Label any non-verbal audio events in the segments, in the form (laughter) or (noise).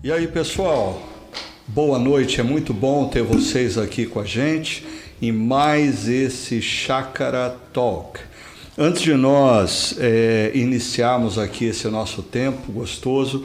E aí, pessoal? Boa noite, é muito bom ter vocês aqui com a gente em mais esse Chácara Talk. Antes de nós é, iniciarmos aqui esse nosso tempo gostoso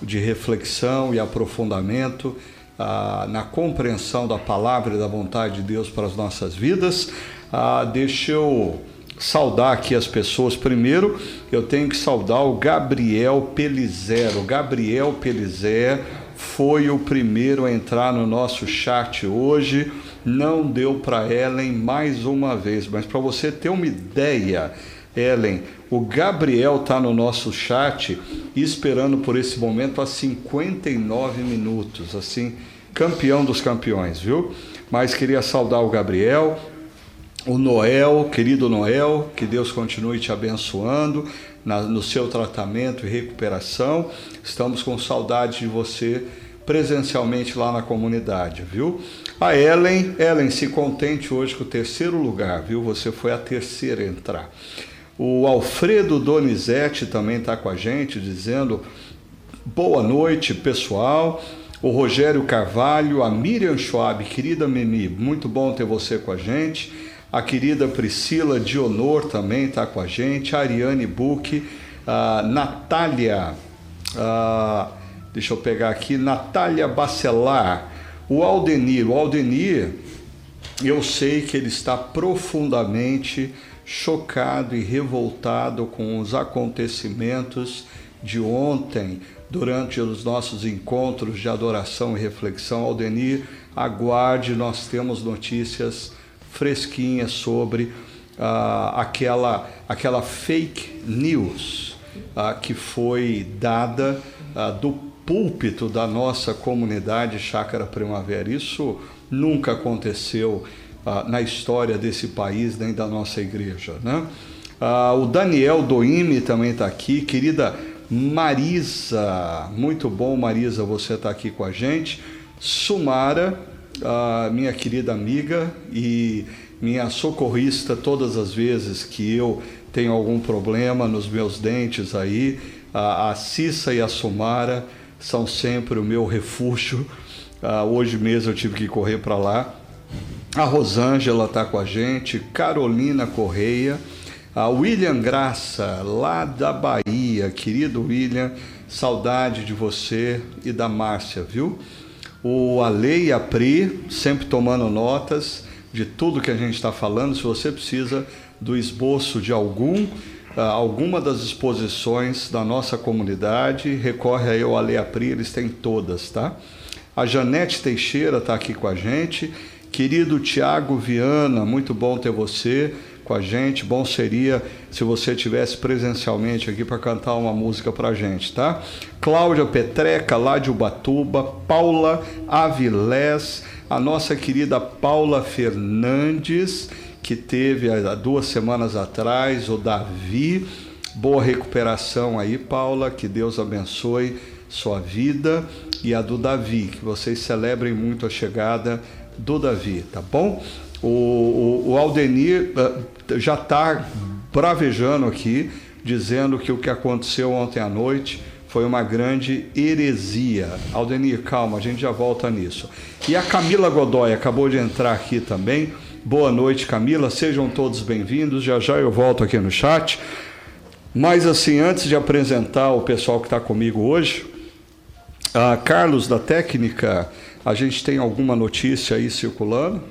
de reflexão e aprofundamento ah, na compreensão da palavra e da vontade de Deus para as nossas vidas, ah, deixa eu saudar aqui as pessoas. Primeiro, eu tenho que saudar o Gabriel Pelizer. O Gabriel Pelizer foi o primeiro a entrar no nosso chat hoje. Não deu para Ellen mais uma vez, mas para você ter uma ideia, Ellen, o Gabriel está no nosso chat esperando por esse momento há 59 minutos, assim, campeão dos campeões, viu? Mas queria saudar o Gabriel, o Noel, querido Noel, que Deus continue te abençoando na, no seu tratamento e recuperação. Estamos com saudade de você presencialmente lá na comunidade, viu? A Ellen, Ellen, se contente hoje com o terceiro lugar, viu? Você foi a terceira a entrar. O Alfredo Donizete também está com a gente, dizendo boa noite, pessoal. O Rogério Carvalho, a Miriam Schwab, querida Mimi, muito bom ter você com a gente. A querida Priscila Dionor também está com a gente, a Ariane Buch, a Natália, a, deixa eu pegar aqui, Natália Bacelar, o Aldenir. O Aldenir, eu sei que ele está profundamente chocado e revoltado com os acontecimentos de ontem, durante os nossos encontros de adoração e reflexão. Aldenir, aguarde, nós temos notícias fresquinha sobre ah, aquela, aquela fake news ah, que foi dada ah, do púlpito da nossa comunidade Chácara Primavera. Isso nunca aconteceu na história desse país nem da nossa igreja. Né? O Daniel Doime também está aqui, querida Marisa, muito bom Marisa, você está aqui com a gente. Sumara, a minha querida amiga e minha socorrista todas as vezes que eu tenho algum problema nos meus dentes aí. A, a Cissa e a Sumara são sempre o meu refúgio. Uh, hoje mesmo eu tive que correr para lá. A Rosângela está com a gente, Carolina Correia, a William Graça, lá da Bahia, querido William, saudade de você e da Márcia, viu? O Ale e a Pri, sempre tomando notas de tudo que a gente está falando. Se você precisa do esboço de algum, uh, alguma das exposições da nossa comunidade, recorre aí ao Ale e a Pri, eles têm todas, tá? A Janete Teixeira está aqui com a gente. Querido Tiago Viana, muito bom ter você com a gente. Bom seria se você tivesse presencialmente aqui para cantar uma música para a gente, tá? Cláudia Petreca, lá de Ubatuba, Paula Avilés, a nossa querida Paula Fernandes, que teve há duas semanas atrás, o Davi. Boa recuperação aí, Paula, que Deus abençoe sua vida e a do Davi, que vocês celebrem muito a chegada do Davi, tá bom? O, o, o Aldenir uh, já está bravejando aqui, dizendo que o que aconteceu ontem à noite foi uma grande heresia. Aldenir, calma, a gente já volta nisso. E a Camila Godoy acabou de entrar aqui também. Boa noite, Camila. Sejam todos bem-vindos. Já já eu volto aqui no chat. Mas assim, antes de apresentar o pessoal que está comigo hoje, a Carlos da Técnica, a gente tem alguma notícia aí circulando?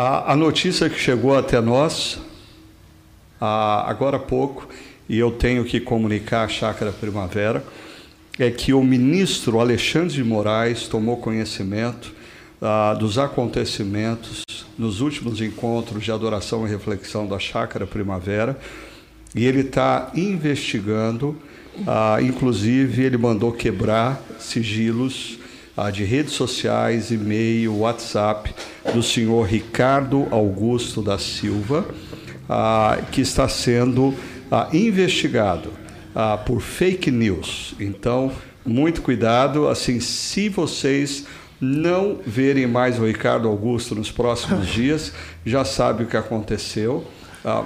A, a notícia que chegou até nós a, agora há pouco, e eu tenho que comunicar à Chácara Primavera, é que o ministro Alexandre de Moraes tomou conhecimento ah, dos acontecimentos nos últimos encontros de adoração e reflexão da Chácara Primavera e ele está investigando, ah, inclusive ele mandou quebrar sigilos ah, de redes sociais, e-mail, WhatsApp do senhor Ricardo Augusto da Silva, ah, que está sendo ah, investigado ah, por fake news. Então, muito cuidado. Assim, se vocês não verem mais o Ricardo Augusto nos próximos (laughs) dias, já sabe o que aconteceu,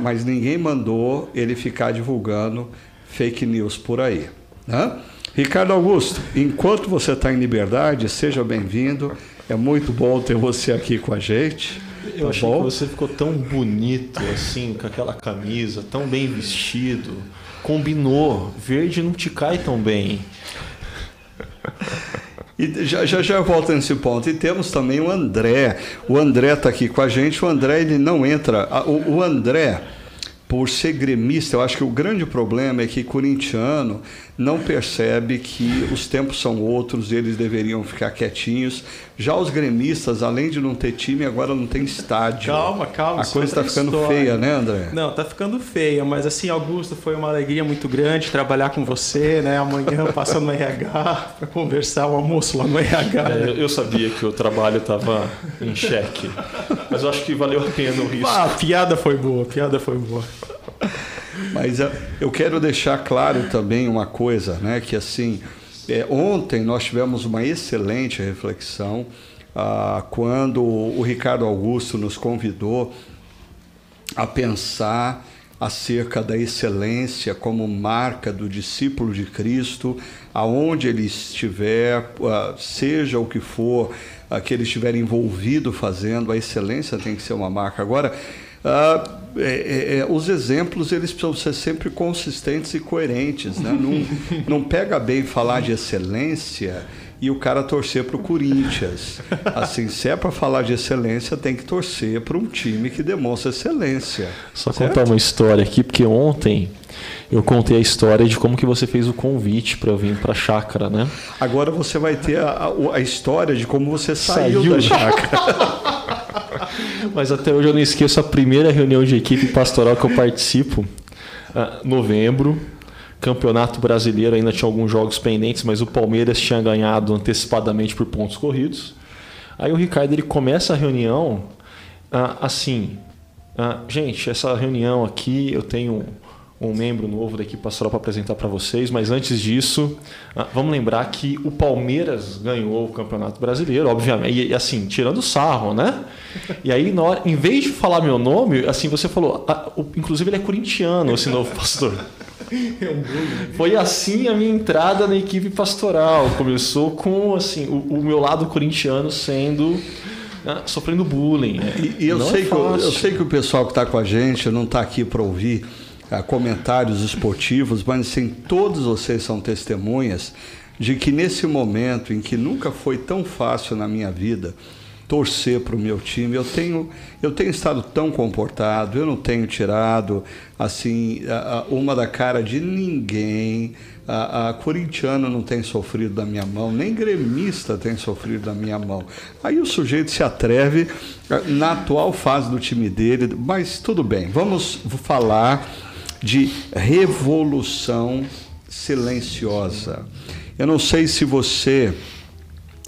mas ninguém mandou ele ficar divulgando fake news por aí. Né? Ricardo Augusto, enquanto você está em liberdade, seja bem-vindo. É muito bom ter você aqui com a gente. Eu tá achei bom? que você ficou tão bonito assim, com aquela camisa, tão bem vestido. Combinou. Verde não te cai tão bem. E já, já, já volto nesse ponto. E temos também o André. O André está aqui com a gente. O André ele não entra. O, o André por ser gremista, eu acho que o grande problema é que corintiano não percebe que os tempos são outros eles deveriam ficar quietinhos. Já os gremistas, além de não ter time, agora não tem estádio. Calma, calma. A coisa está ficando história. feia, né, André? Não, está ficando feia, mas assim, Augusto, foi uma alegria muito grande trabalhar com você, né? Amanhã passando no RH para conversar o almoço lá no RH. É, eu sabia que o trabalho estava em xeque, mas eu acho que valeu a pena o risco. Ah, a piada foi boa, a piada foi boa. Mas ah, eu quero deixar claro também uma coisa, né? Que assim, é, ontem nós tivemos uma excelente reflexão ah, quando o Ricardo Augusto nos convidou a pensar acerca da excelência como marca do discípulo de Cristo, aonde ele estiver, ah, seja o que for que ele estiver envolvido fazendo, a excelência tem que ser uma marca. Agora, ah, é, é, é, os exemplos eles precisam ser sempre consistentes e coerentes. Né? Não, (laughs) não pega bem falar de excelência e o cara torcer para o Corinthians. Assim, se é para falar de excelência, tem que torcer para um time que demonstra excelência. Só certo? contar uma história aqui, porque ontem eu contei a história de como que você fez o convite para eu vir para a chácara, né? Agora você vai ter a, a, a história de como você saiu, saiu. da chácara. (laughs) (laughs) Mas até hoje eu não esqueço a primeira reunião de equipe pastoral que eu participo, uh, novembro. Campeonato Brasileiro ainda tinha alguns jogos pendentes, mas o Palmeiras tinha ganhado antecipadamente por pontos corridos. Aí o Ricardo ele começa a reunião uh, assim: uh, gente, essa reunião aqui eu tenho um membro novo da equipe pastoral para apresentar para vocês, mas antes disso, ah, vamos lembrar que o Palmeiras ganhou o Campeonato Brasileiro, obviamente, e assim, tirando sarro, né? E aí, na hora, em vez de falar meu nome, assim, você falou, ah, o, inclusive ele é corintiano, esse novo pastor. Foi assim a minha entrada na equipe pastoral. Começou com assim o, o meu lado corintiano sendo ah, sofrendo bullying. E, e eu, sei é que, eu, eu, sei que o pessoal que está com a gente não está aqui para ouvir comentários esportivos, mas assim, todos vocês são testemunhas de que nesse momento em que nunca foi tão fácil na minha vida torcer para o meu time, eu tenho, eu tenho estado tão comportado, eu não tenho tirado assim uma da cara de ninguém. A, a não tem sofrido da minha mão, nem gremista tem sofrido da minha mão. Aí o sujeito se atreve na atual fase do time dele, mas tudo bem, vamos falar de revolução silenciosa. Eu não sei se você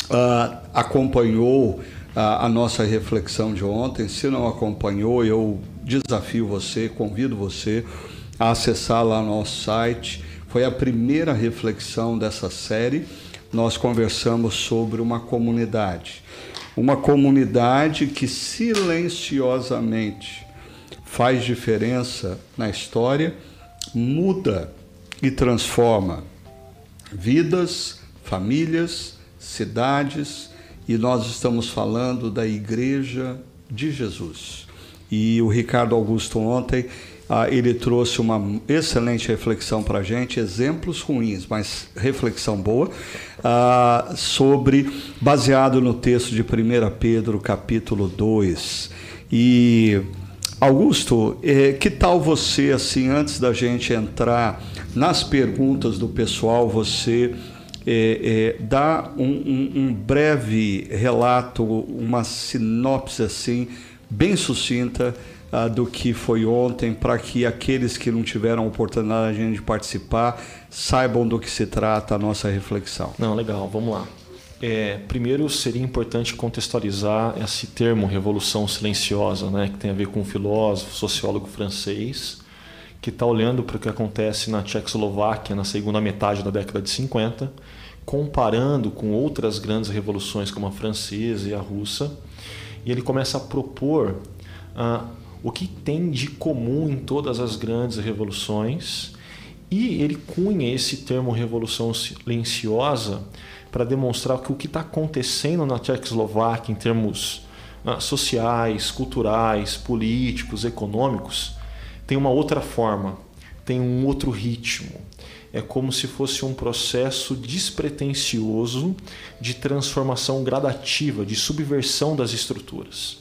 uh, acompanhou uh, a nossa reflexão de ontem. Se não acompanhou, eu desafio você, convido você a acessar lá nosso site. Foi a primeira reflexão dessa série. Nós conversamos sobre uma comunidade. Uma comunidade que silenciosamente faz diferença na história, muda e transforma vidas, famílias, cidades, e nós estamos falando da Igreja de Jesus. E o Ricardo Augusto ontem ah, ele trouxe uma excelente reflexão para a gente, exemplos ruins, mas reflexão boa, ah, sobre, baseado no texto de 1 Pedro, capítulo 2. E Augusto, eh, que tal você, assim, antes da gente entrar nas perguntas do pessoal, você eh, eh, dá um, um, um, breve relato, uma sinopse assim, bem sucinta ah, do que foi ontem, para que aqueles que não tiveram oportunidade de participar saibam do que se trata a nossa reflexão. Não, legal, vamos lá. É, primeiro, seria importante contextualizar esse termo revolução silenciosa, né, que tem a ver com um filósofo, sociólogo francês, que está olhando para o que acontece na Tchecoslováquia na segunda metade da década de 50, comparando com outras grandes revoluções, como a francesa e a russa, e ele começa a propor ah, o que tem de comum em todas as grandes revoluções, e ele cunha esse termo revolução silenciosa para demonstrar que o que está acontecendo na Tchecoslováquia em termos ah, sociais, culturais, políticos, econômicos, tem uma outra forma, tem um outro ritmo. É como se fosse um processo despretensioso de transformação gradativa, de subversão das estruturas.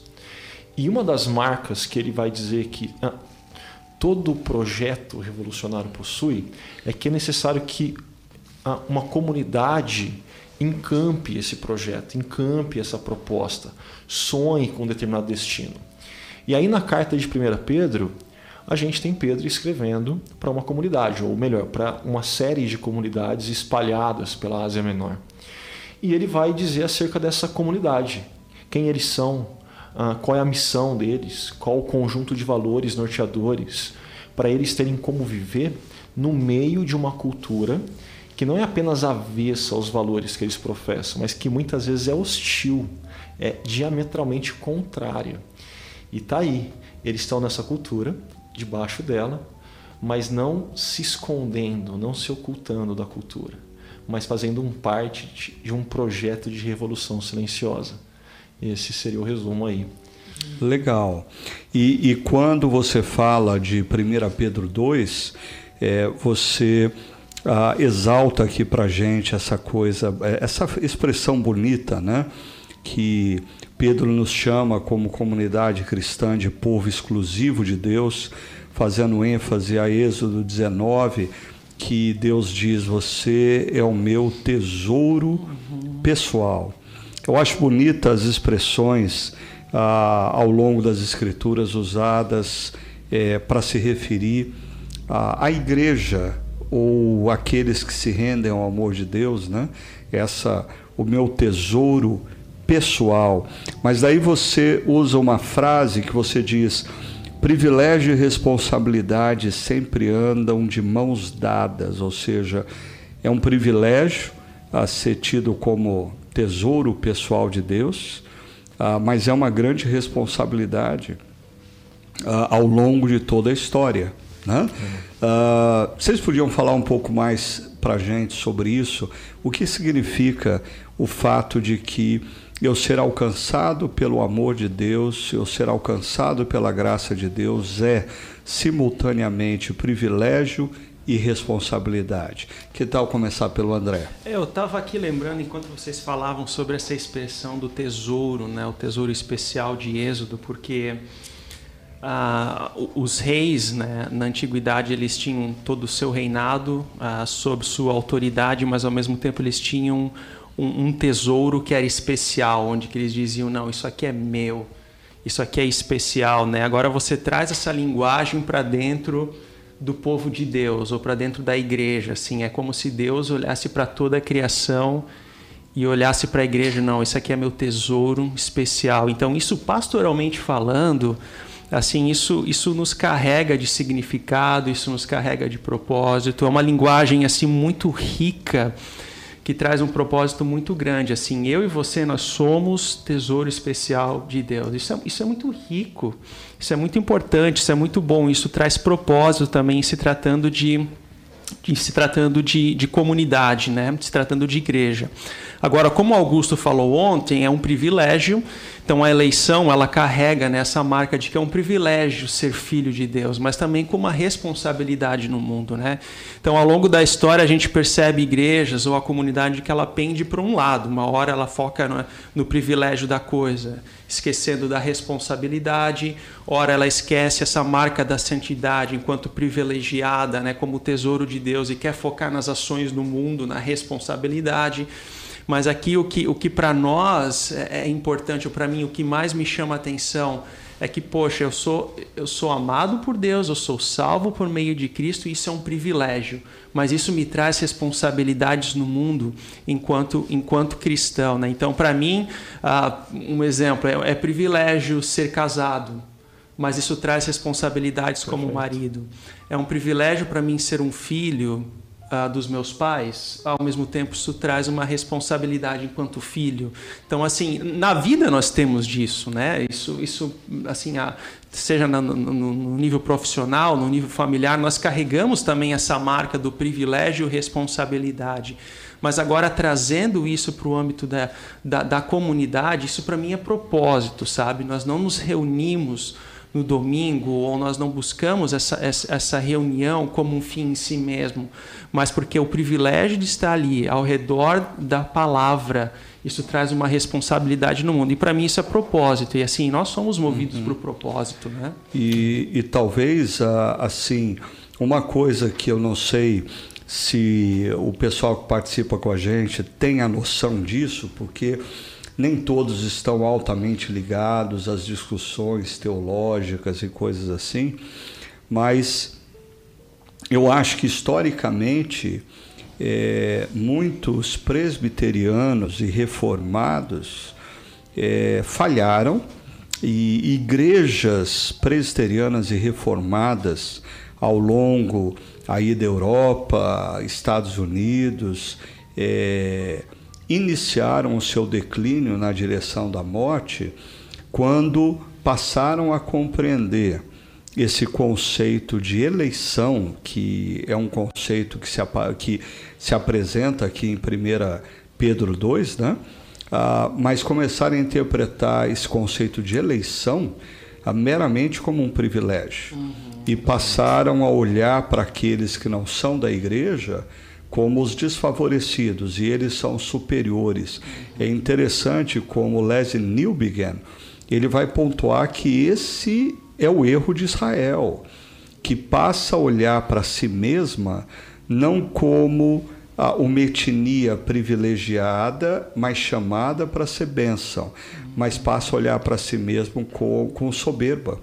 E uma das marcas que ele vai dizer que ah, todo projeto revolucionário possui é que é necessário que ah, uma comunidade encampe esse projeto, encampe essa proposta, sonhe com um determinado destino. E aí na carta de 1 Pedro, a gente tem Pedro escrevendo para uma comunidade, ou melhor, para uma série de comunidades espalhadas pela Ásia Menor. E ele vai dizer acerca dessa comunidade, quem eles são, ah, qual é a missão deles, qual o conjunto de valores norteadores, para eles terem como viver no meio de uma cultura que não é apenas avessa aos valores que eles professam, mas que muitas vezes é hostil, é diametralmente contrária. E tá aí, eles estão nessa cultura, debaixo dela, mas não se escondendo, não se ocultando da cultura, mas fazendo um parte de um projeto de revolução silenciosa. Esse seria o resumo aí. Legal. E, e quando você fala de 1 Pedro 2, é, você ah, exalta aqui para gente essa coisa, é, essa expressão bonita, né? Que Pedro nos chama como comunidade cristã de povo exclusivo de Deus, fazendo ênfase a Êxodo 19, que Deus diz: Você é o meu tesouro pessoal. Eu acho bonitas as expressões ah, ao longo das Escrituras usadas é, para se referir à, à igreja ou aqueles que se rendem ao amor de Deus, né? Essa, o meu tesouro pessoal. Mas daí você usa uma frase que você diz: privilégio e responsabilidade sempre andam de mãos dadas, ou seja, é um privilégio a ser tido como tesouro pessoal de Deus, ah, mas é uma grande responsabilidade ah, ao longo de toda a história. Né? Uh, vocês podiam falar um pouco mais para a gente sobre isso? O que significa o fato de que eu ser alcançado pelo amor de Deus, eu ser alcançado pela graça de Deus é simultaneamente privilégio e responsabilidade. Que tal começar pelo André? Eu estava aqui lembrando enquanto vocês falavam sobre essa expressão do tesouro, né, o tesouro especial de Êxodo, porque ah, os reis, né, na antiguidade, eles tinham todo o seu reinado ah, sob sua autoridade, mas ao mesmo tempo eles tinham um, um, tesouro que era especial, onde eles diziam: não, isso aqui é meu, isso aqui é especial. Né? Agora você traz essa linguagem para dentro do povo de Deus ou para dentro da igreja. Assim, é como se Deus olhasse para toda a criação e olhasse para a igreja: não, isso aqui é meu tesouro especial. Então, isso pastoralmente falando assim isso isso nos carrega de significado isso nos carrega de propósito. É uma linguagem assim muito rica que traz um propósito muito grande. Assim eu e você nós somos tesouro especial de Deus. Isso é, isso é muito rico isso é muito importante isso é muito bom. Isso traz propósito também se tratando de, de se tratando de, de comunidade né? Se tratando de igreja. Agora como Augusto falou ontem é um privilégio então a eleição ela carrega nessa marca de que é um privilégio ser filho de Deus, mas também com uma responsabilidade no mundo, né? Então ao longo da história a gente percebe igrejas ou a comunidade que ela pende para um lado, uma hora ela foca no, no privilégio da coisa, esquecendo da responsabilidade, ora ela esquece essa marca da santidade enquanto privilegiada, né, como tesouro de Deus e quer focar nas ações no mundo, na responsabilidade. Mas aqui o que, o que para nós é, é importante, ou para mim o que mais me chama a atenção é que, poxa, eu sou, eu sou amado por Deus, eu sou salvo por meio de Cristo, e isso é um privilégio. Mas isso me traz responsabilidades no mundo enquanto, enquanto cristão. Né? Então, para mim, uh, um exemplo é, é, privilégio ser casado, mas isso traz responsabilidades Perfeito. como marido. É um privilégio para mim ser um filho uh, dos meus pais, ao mesmo tempo isso traz uma responsabilidade enquanto filho. Então, assim, na vida nós temos disso, né? Isso, isso assim, a, seja no, no, no, nível profissional, no nível familiar, nós carregamos também essa marca do privilégio e responsabilidade. Mas agora trazendo isso para o âmbito da, da, da comunidade, isso para mim é propósito, sabe? Nós não nos reunimos no domingo, ou nós não buscamos essa, essa, reunião como um fim em si mesmo, mas porque o privilégio de estar ali, ao redor da palavra, isso traz uma responsabilidade no mundo. E para mim isso é propósito. E assim, nós somos movidos uhum. para o propósito. Né? E, e talvez, ah, assim, uma coisa que eu não sei se o pessoal que participa com a gente tem a noção disso, porque nem todos estão altamente ligados às discussões teológicas e coisas assim, mas eu acho que historicamente é, muitos presbiterianos e reformados é, falharam e igrejas presbiterianas e reformadas ao longo aí da Europa, Estados Unidos, é, iniciaram o seu declínio na direção da morte quando passaram a compreender esse conceito de eleição, que é um conceito que se, que se apresenta aqui em 1 Pedro 2, né? Ah, mas começaram a interpretar esse conceito de eleição ah, meramente como um privilégio. Uhum. E passaram a olhar para aqueles que não são da igreja como os desfavorecidos e eles são superiores. É interessante como Leslie Newbegin, ele vai pontuar que esse é o erro de Israel, que passa a olhar para si mesma não como uma etnia privilegiada, mas chamada para ser bênção, mas passa a olhar para si mesmo com, com soberba,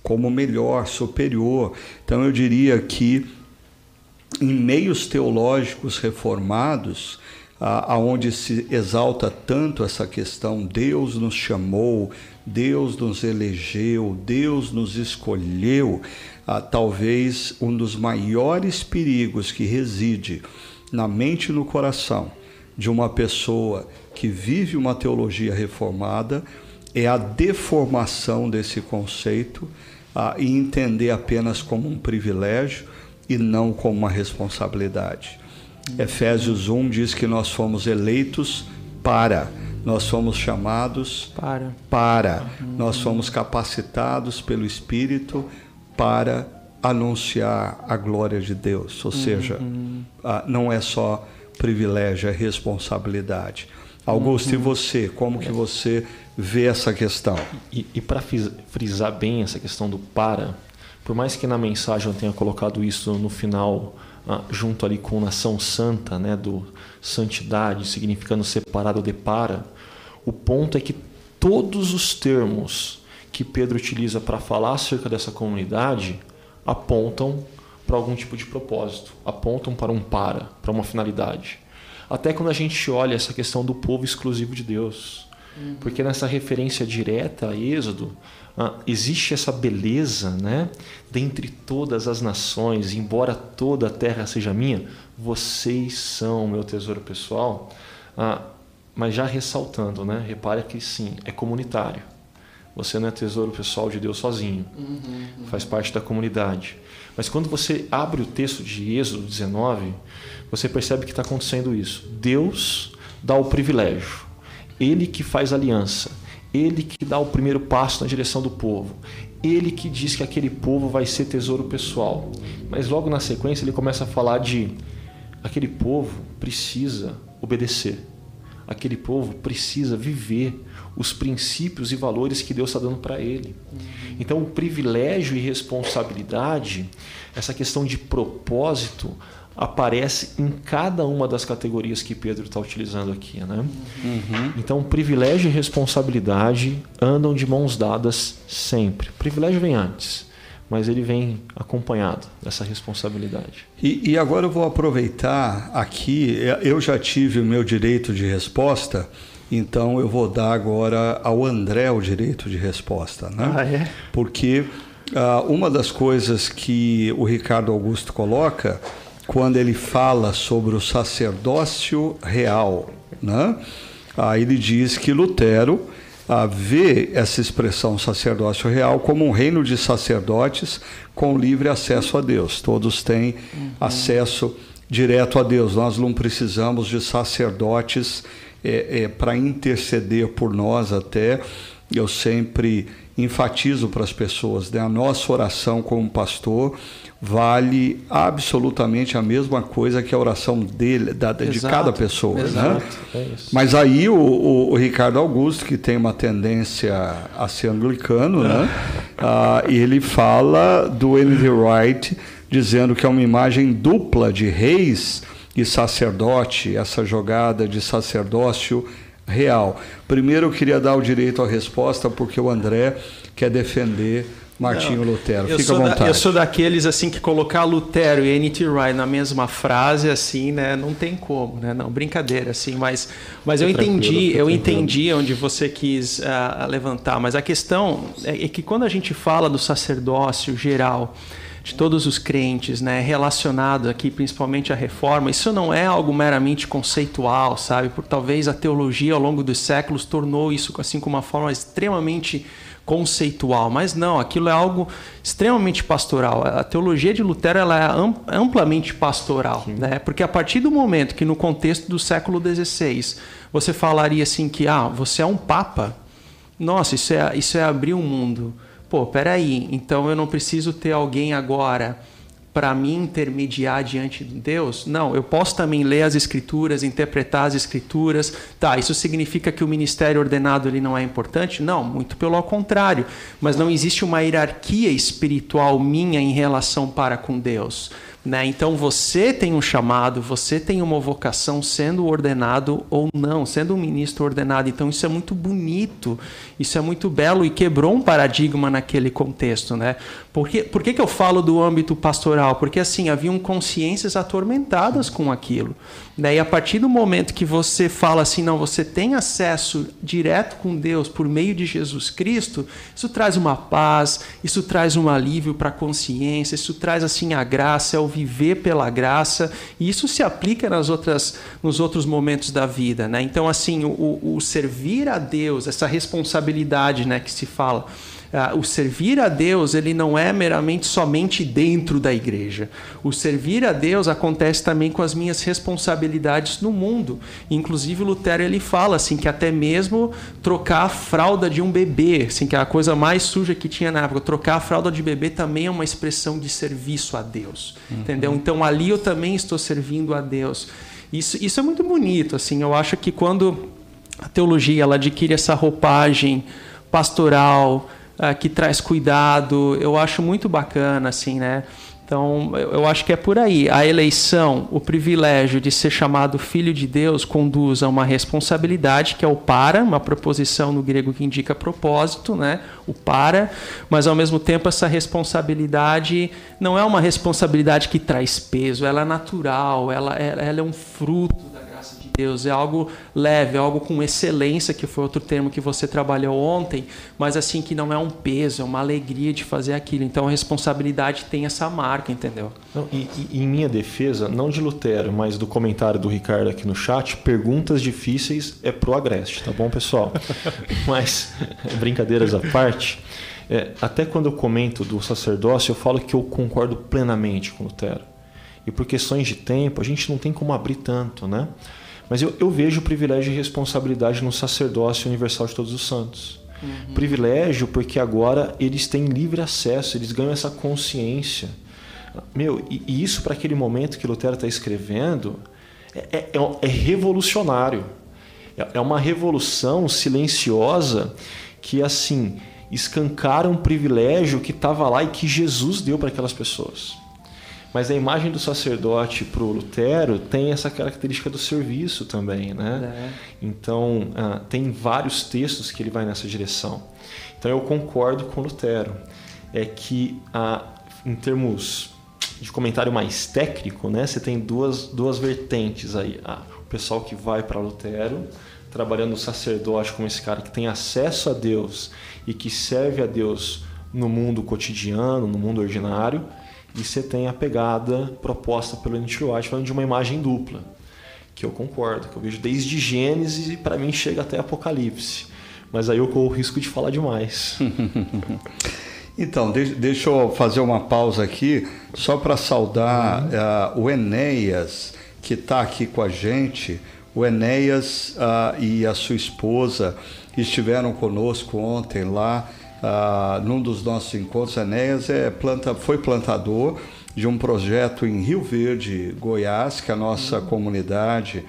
como melhor, superior. Então eu diria que em meios teológicos reformados, aonde se exalta tanto essa questão Deus nos chamou, Deus nos elegeu, Deus nos escolheu, talvez um dos maiores perigos que reside na mente e no coração de uma pessoa que vive uma teologia reformada é a deformação desse conceito e entender apenas como um privilégio e não como uma responsabilidade. Efésios 1 diz que nós fomos eleitos para, nós fomos chamados para, para. Uhum. nós fomos capacitados pelo Espírito para anunciar a glória de Deus. Ou seja, uhum. não é só privilégio, é responsabilidade. Augusto, uhum. e você? Como que você vê essa questão? E, e para frisar bem essa questão do para, por mais que na mensagem eu tenha colocado isso no final, ah, junto ali com nação santa, né, do santidade, significando separado de para, o ponto é que todos os termos que Pedro utiliza para falar acerca dessa comunidade apontam para algum tipo de propósito, apontam para um para, para uma finalidade. Até quando a gente olha essa questão do povo exclusivo de Deus. Uhum. Porque nessa referência direta a Êxodo, ah, existe essa beleza, né? Dentre todas as nações, embora toda a terra seja minha, vocês são meu tesouro pessoal. Ah, mas já ressaltando, né? Repare que sim, é comunitário. Você não é tesouro pessoal de Deus sozinho, uhum, uhum. faz parte da comunidade. Mas quando você abre o texto de Êxodo 19, você percebe que está acontecendo isso. Deus dá o privilégio, Ele que faz aliança, ele que dá o primeiro passo na direção do povo. Ele que diz que aquele povo vai ser tesouro pessoal. Mas logo na sequência ele começa a falar de aquele povo precisa obedecer. Aquele povo precisa viver os princípios e valores que Deus está dando para ele. Então, o privilégio e responsabilidade, essa questão de propósito, aparece em cada uma das categorias que Pedro está utilizando aqui. Né? Uhum. Então, privilégio e responsabilidade andam de mãos dadas sempre. O privilégio vem antes, mas ele vem acompanhado dessa responsabilidade. E, e agora eu vou aproveitar aqui, eu já tive o meu direito de resposta. Então eu vou dar agora ao André o direito de resposta, né? Ah, é? Porque uh, uma das coisas que o Ricardo Augusto coloca quando ele fala sobre o sacerdócio real. Né? Aí ele diz que Lutero ah, vê essa expressão sacerdócio real como um reino de sacerdotes com livre acesso a Deus. Todos têm uhum. acesso direto a Deus. Nós não precisamos de sacerdotes é, é, para interceder por nós até. Eu sempre enfatizo para as pessoas, né? a nossa oração como pastor vale absolutamente a mesma coisa que a oração dele, da, de cada pessoa. Né? É Mas aí o, o, o, Ricardo Augusto, que tem uma tendência a ser anglicano, né? ah, ele fala do N.D. Wright dizendo que é uma imagem dupla de reis e sacerdote, essa jogada de sacerdócio real. Primeiro eu queria dar o direito à resposta porque o André quer defender Martinho não, Lutero. Fica à vontade. Da, eu sou daqueles assim que colocar Lutero e N.T. Wright na mesma frase assim, né, não tem como, né? Não, brincadeira assim, mas mas eu entendi, eu entendi onde você quis uh, levantar, mas a questão é, é que quando a gente fala do sacerdócio geral, de todos os crentes, né, relacionado aqui principalmente à reforma, isso não é algo meramente conceitual, sabe? Por talvez a teologia ao longo dos séculos tornou isso assim com uma forma extremamente conceitual, mas não, aquilo é algo extremamente pastoral. A teologia de Lutero ela é amplamente pastoral, né? Porque a partir do momento que no contexto do século XVI você falaria assim que ah, você é um papa, nossa, isso é isso é abrir o um mundo. Pô, peraí, então eu não preciso ter alguém agora para mim intermediar diante de Deus? Não, eu posso também ler as escrituras, interpretar as escrituras. Tá, isso significa que o ministério ordenado ele não é importante? Não, muito pelo contrário. Mas não existe uma hierarquia espiritual minha em relação para com Deus. Né? Então você tem um chamado, você tem uma vocação sendo ordenado ou não, sendo um ministro ordenado. Então isso é muito bonito, isso é muito belo e quebrou um paradigma naquele contexto. Né? Por, que, por que, que eu falo do âmbito pastoral? Porque assim, haviam consciências atormentadas com aquilo. Né? E a partir do momento que você fala assim, não, você tem acesso direto com Deus por meio de Jesus Cristo, isso traz uma paz, isso traz um alívio para a consciência, isso traz assim a graça, é o viver pela graça, e isso se aplica nas outras, nos outros momentos da vida. Né? Então, assim, o, o servir a Deus, essa responsabilidade né, que se fala ah, o servir a Deus ele não é meramente somente dentro da igreja. O servir a Deus acontece também com as minhas responsabilidades no mundo. Inclusive Lutero ele fala assim que até mesmo trocar a fralda de um bebê, assim que é a coisa mais suja que tinha na época, trocar a fralda de bebê também é uma expressão de serviço a Deus, uhum. entendeu? Então ali eu também estou servindo a Deus. Isso, isso é muito bonito, assim. Eu acho que quando a teologia ela adquire essa roupagem pastoral, uh, que traz cuidado. Eu acho muito bacana, assim, né? Então, eu acho que é por aí. A eleição, o privilégio de ser chamado filho de Deus, conduz a uma responsabilidade, que é o para, uma proposição no grego que indica propósito, né? o para, mas ao mesmo tempo essa responsabilidade não é uma responsabilidade que traz peso, ela é natural, ela, ela é um fruto Deus, é algo leve, é algo com excelência, que foi outro termo que você trabalhou ontem, mas assim que não é um peso, é uma alegria de fazer aquilo. Então a responsabilidade tem essa marca, entendeu? Não, e, e, em minha defesa, não de Lutero, mas do comentário do Ricardo aqui no chat, perguntas difíceis é pro Agreste, tá bom, pessoal? (laughs) mas, (laughs) brincadeiras à parte, é, até quando eu comento do sacerdócio, eu falo que eu concordo plenamente com Lutero. E por questões de tempo, a gente não tem como abrir tanto, né? Mas eu, eu vejo privilégio e responsabilidade no sacerdócio universal de todos os santos. Uhum. Privilégio porque agora eles têm livre acesso, eles ganham essa consciência. Meu, e, e isso para aquele momento que Lutero está escrevendo é, é, é, é revolucionário. É, é uma revolução silenciosa que, assim, escancara um privilégio que estava lá e que Jesus deu para aquelas pessoas. Mas a imagem do sacerdote para o Lutero tem essa característica do serviço também, né? É. Então, uh, tem vários textos que ele vai nessa direção. Então, eu concordo com Lutero. É que, uh, em termos de comentário mais técnico, né, você tem duas, duas vertentes aí. Ah, o pessoal que vai para Lutero, trabalhando o sacerdote como esse cara que tem acesso a Deus e que serve a Deus no mundo cotidiano, no mundo ordinário E você tem a pegada proposta pelo N.T. White falando de uma imagem dupla, que eu concordo, que eu vejo desde Gênesis e para mim chega até Apocalipse. Mas aí eu corro o risco de falar demais. (laughs) então, deixa eu fazer uma pausa aqui, só para saudar uhum. uh, o Enéas, que está aqui com a gente. O Enéas uh, e a sua esposa estiveram conosco ontem lá ah, num dos nossos encontros, Enéas é planta, foi plantador de um projeto em Rio Verde, Goiás, que a nossa uhum. comunidade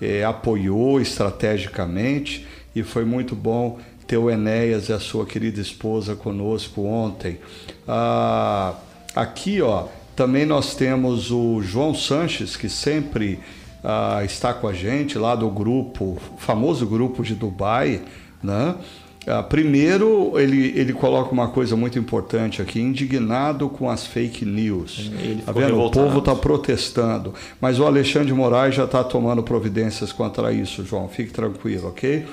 eh, apoiou estrategicamente e foi muito bom ter o Enéas e a sua querida esposa conosco ontem. Ah, aqui, ó, também nós temos o João Sanches, que sempre ah, está com a gente lá do grupo, famoso grupo de Dubai, né? Uh, primeiro, ele, ele coloca uma coisa muito importante aqui: indignado com as fake news. Tá vendo? O povo está protestando. Mas o Alexandre de Moraes já está tomando providências contra isso, João. Fique tranquilo, ok?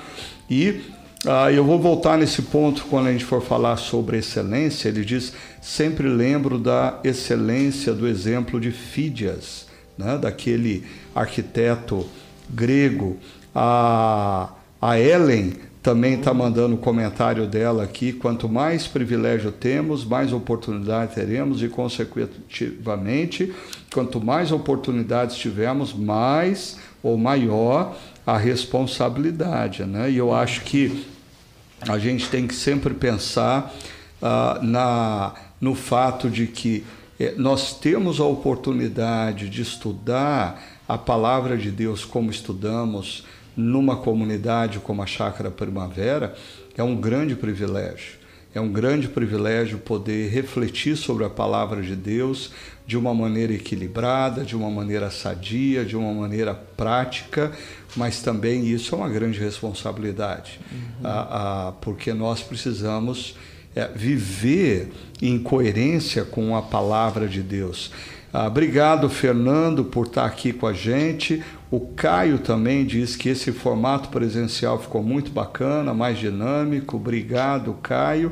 E uh, eu vou voltar nesse ponto quando a gente for falar sobre excelência. Ele diz: sempre lembro da excelência do exemplo de Fídias, né? daquele arquiteto grego. A, a Ellen também está mandando o comentário dela aqui. Quanto mais privilégio temos, mais oportunidade teremos, e, consequentemente, quanto mais oportunidades tivermos, mais ou maior a responsabilidade. Né? E eu acho que a gente tem que sempre pensar uh, na, no fato de que eh, nós temos a oportunidade de estudar a palavra de Deus como estudamos numa comunidade como a Chácara Primavera é um grande privilégio. É um grande privilégio poder refletir sobre a palavra de Deus de uma maneira equilibrada, de uma maneira sadia, de uma maneira prática, mas também isso é uma grande responsabilidade, uhum. ah, ah, porque nós precisamos é, viver em coerência com a palavra de Deus. Ah, obrigado, Fernando, por estar aqui com a gente. O Caio também diz que esse formato presencial ficou muito bacana, mais dinâmico. Obrigado, Caio.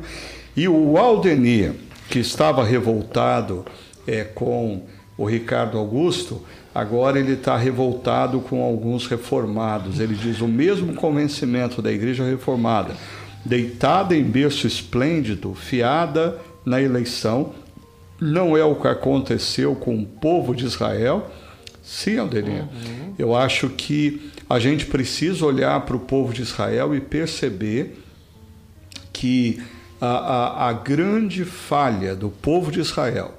E o Aldenir, que estava revoltado é, com o Ricardo Augusto, agora ele está revoltado com alguns reformados. Ele diz o mesmo convencimento da Igreja Reformada, deitada em berço esplêndido, fiada na eleição não é o que aconteceu com o povo de Israel. Sim, Aldeirinha. Uhum. Eu acho que a gente precisa olhar para o povo de Israel e perceber que a, a, a grande falha do povo de Israel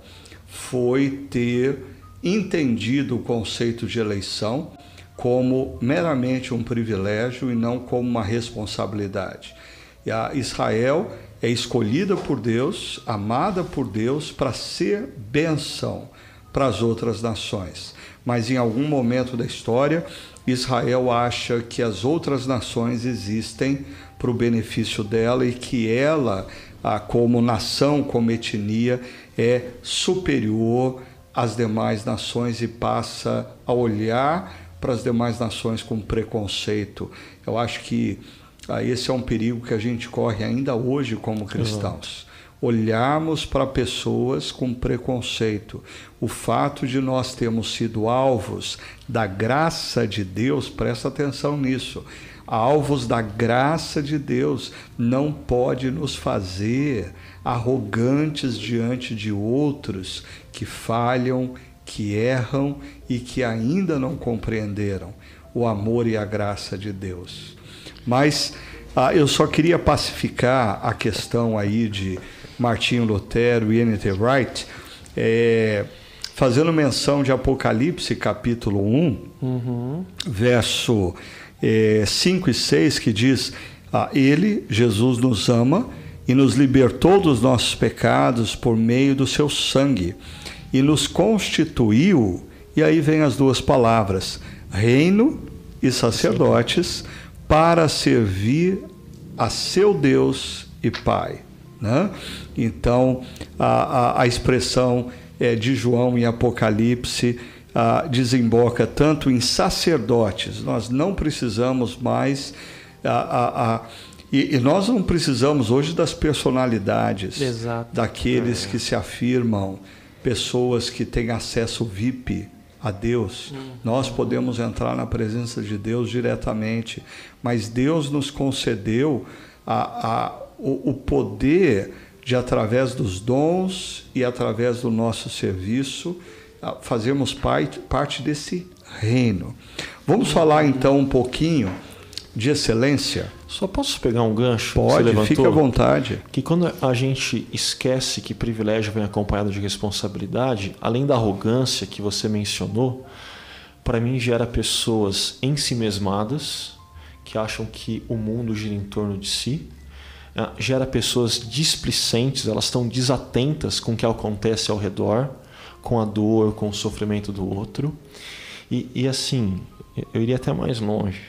foi ter entendido o conceito de eleição como meramente um privilégio e não como uma responsabilidade. E a Israel é escolhida por Deus, amada por Deus, para ser benção para as outras nações. Mas em algum momento da história, Israel acha que as outras nações existem para o benefício dela e que ela, como nação, como etnia, é superior às demais nações e passa a olhar para as demais nações com preconceito. Eu acho que ah, esse é um perigo que a gente corre ainda hoje como cristãos. Olharmos para pessoas com preconceito. O fato de nós termos sido alvos da graça de Deus, presta atenção nisso. Alvos da graça de Deus não pode nos fazer arrogantes diante de outros que falham, que erram e que ainda não compreenderam o amor e a graça de Deus. Mas ah, eu só queria pacificar a questão aí de Martinho Lutero e N.T. Wright, é, fazendo menção de Apocalipse capítulo 1, uhum. verso é, 5 e 6, que diz: ah, Ele, Jesus, nos ama e nos libertou dos nossos pecados por meio do seu sangue e nos constituiu, e aí vem as duas palavras, reino e sacerdotes para servir a seu Deus e Pai. Né? Então, a, a, a expressão é, de João em Apocalipse desemboca tanto em sacerdotes, nós não precisamos mais. A, e, e, nós não precisamos hoje das personalidades Exato. daqueles é. que se afirmam pessoas que têm acesso VIP a Deus. Nós podemos entrar na presença de Deus diretamente, mas Deus nos concedeu a, a, o, o poder de, através dos dons e através do nosso serviço, fazermos parte, parte desse reino. Vamos falar então um pouquinho de excelência? Só posso pegar um gancho? Pode, fique à vontade. Que quando a gente esquece que privilégio vem acompanhado de responsabilidade, além da arrogância que você mencionou, para mim gera pessoas ensimesmadas, que acham que o mundo gira em torno de si, ah, gera pessoas displicentes, elas estão desatentas com o que acontece ao redor, com a dor, com o sofrimento do outro. E, e assim, eu iria até mais longe.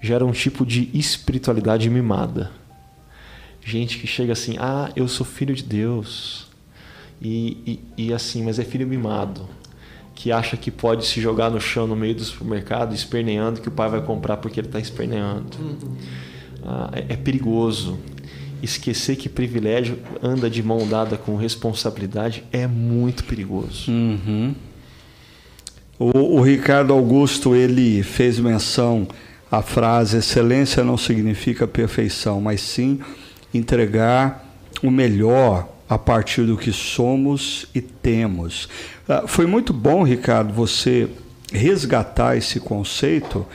Gera um tipo de espiritualidade mimada. Gente que chega assim, ah, eu sou filho de Deus. E, e, e assim, mas é filho mimado. Que acha que pode se jogar no chão no meio do supermercado, esperneando que o pai vai comprar porque ele está esperneando. Uhum. Ah, é, é perigoso esquecer que privilégio anda de mão dada com responsabilidade é muito perigoso. Uhum. O, o, Ricardo Augusto ele fez menção à frase: excelência não significa perfeição, mas sim entregar o melhor a partir do que somos e temos. Ah, foi muito bom, Ricardo, você resgatar esse conceito,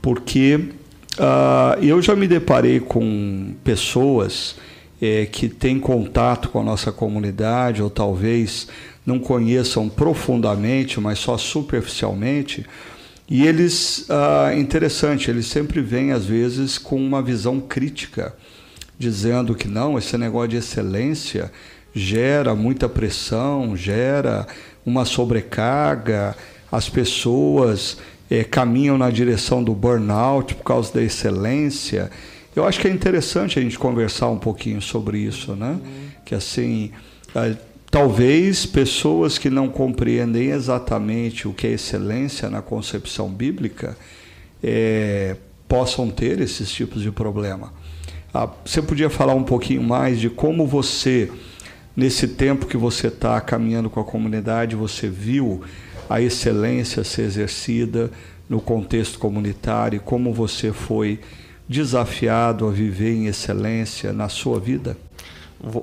porque Uh, eu já me deparei com pessoas é, que têm contato com a nossa comunidade, ou talvez não conheçam profundamente, mas só superficialmente. E eles, uh, interessante, eles sempre vêm, às vezes, com uma visão crítica, dizendo que não, esse negócio de excelência gera muita pressão, gera uma sobrecarga, as pessoas é, caminham na direção do burnout por causa da excelência. Eu acho que é interessante a gente conversar um pouquinho sobre isso, né? Uhum. Que assim, talvez pessoas que não compreendem exatamente o que é excelência na concepção bíblica é, possam ter esses tipos de problema. Ah, você podia falar um pouquinho mais de como você, nesse tempo que você está caminhando com a comunidade, você viu a excelência ser exercida no contexto comunitário, como você foi desafiado a viver em excelência na sua vida?